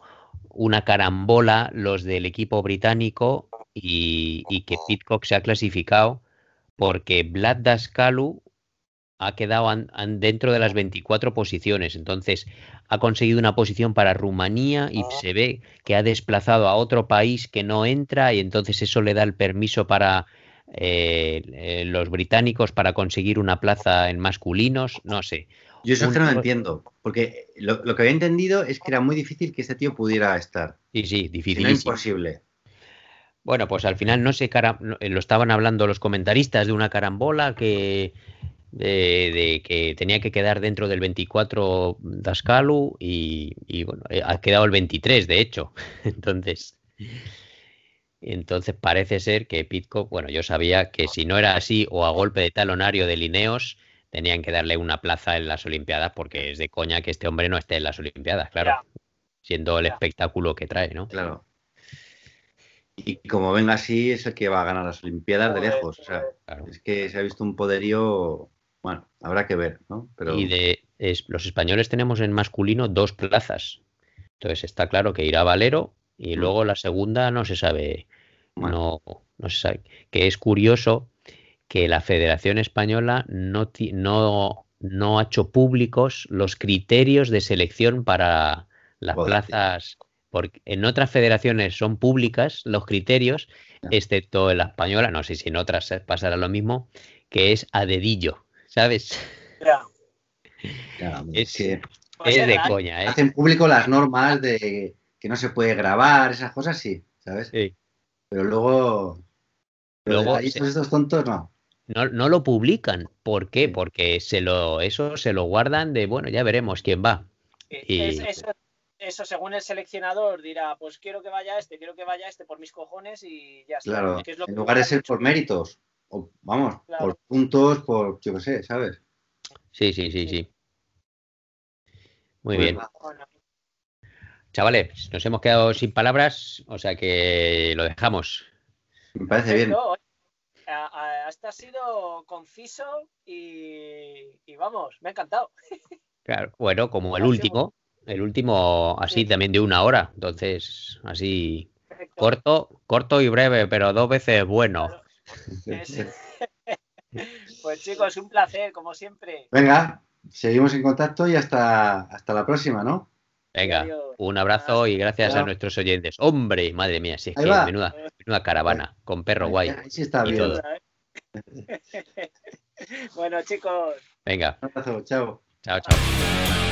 una carambola los del equipo británico y, que Pitcock se ha clasificado porque Vlad Daskalu ha quedado dentro de las 24 posiciones. Entonces, ha conseguido una posición para Rumanía y se ve que ha desplazado a otro país que no entra y entonces eso le da el permiso para eh, eh, los británicos para conseguir una plaza en masculinos. No sé. Yo eso que no lo entiendo, porque lo, que había entendido es que era muy difícil que este tío pudiera estar. Sí, sí, difícil. No imposible. Bueno, pues al final no sé, lo estaban hablando los comentaristas de una carambola que de, que tenía que quedar dentro del 24 Dascalu y, bueno, eh, ha quedado el 23 de hecho. Entonces, entonces parece ser que Pitcock, bueno, yo sabía que si no era así o a golpe de talonario de Lineos, tenían que darle una plaza en las Olimpiadas porque es de coña que este hombre no esté en las Olimpiadas, claro. Siendo el espectáculo que trae, ¿no? Claro. Y como venga así, es el que va a ganar las Olimpiadas de lejos. O sea, es que se ha visto un poderío bueno, habrá que ver, ¿no? Pero... Y de los españoles tenemos en masculino dos plazas. Entonces está claro que irá Valero y mm. luego la segunda no se sabe. No, no se sabe. Que es curioso que la Federación Española no, no, no ha hecho públicos los criterios de selección para las plazas. Porque en otras federaciones son públicas los criterios, excepto en la española, no sé si en otras pasará lo mismo, que es a dedillo. ¿sabes? es, pues de coña, ¿eh? Hacen público las normas de que no se puede grabar, esas cosas sí, ¿sabes? Sí. Pero luego. Luego estos tontos no. No, no lo publican. ¿Por qué? Porque se lo, eso se lo guardan de, bueno, ya veremos quién va. Y... eso, según el seleccionador, dirá, pues quiero que vaya este, quiero que vaya este por mis cojones y ya está. Claro, en lugar de ser por méritos vamos, por puntos, por, yo qué sé, ¿sabes? Sí, sí, sí, sí. Muy pues bien. Chavales, nos hemos quedado sin palabras, o sea que lo dejamos. Me parece bien. Hasta ha sido conciso y, vamos, me ha encantado. Claro, bueno, como el último, el último así también de una hora, entonces así corto, corto y breve, pero dos veces bueno. pues chicos, un placer, como siempre. Venga, seguimos en contacto y hasta, hasta la próxima, ¿no? Venga, un abrazo y gracias a nuestros oyentes. Hombre, madre mía, si es que menuda, menuda, caravana, con perro guay. sí está bien. bueno, chicos. Venga. Un abrazo, chao. Chao, chao.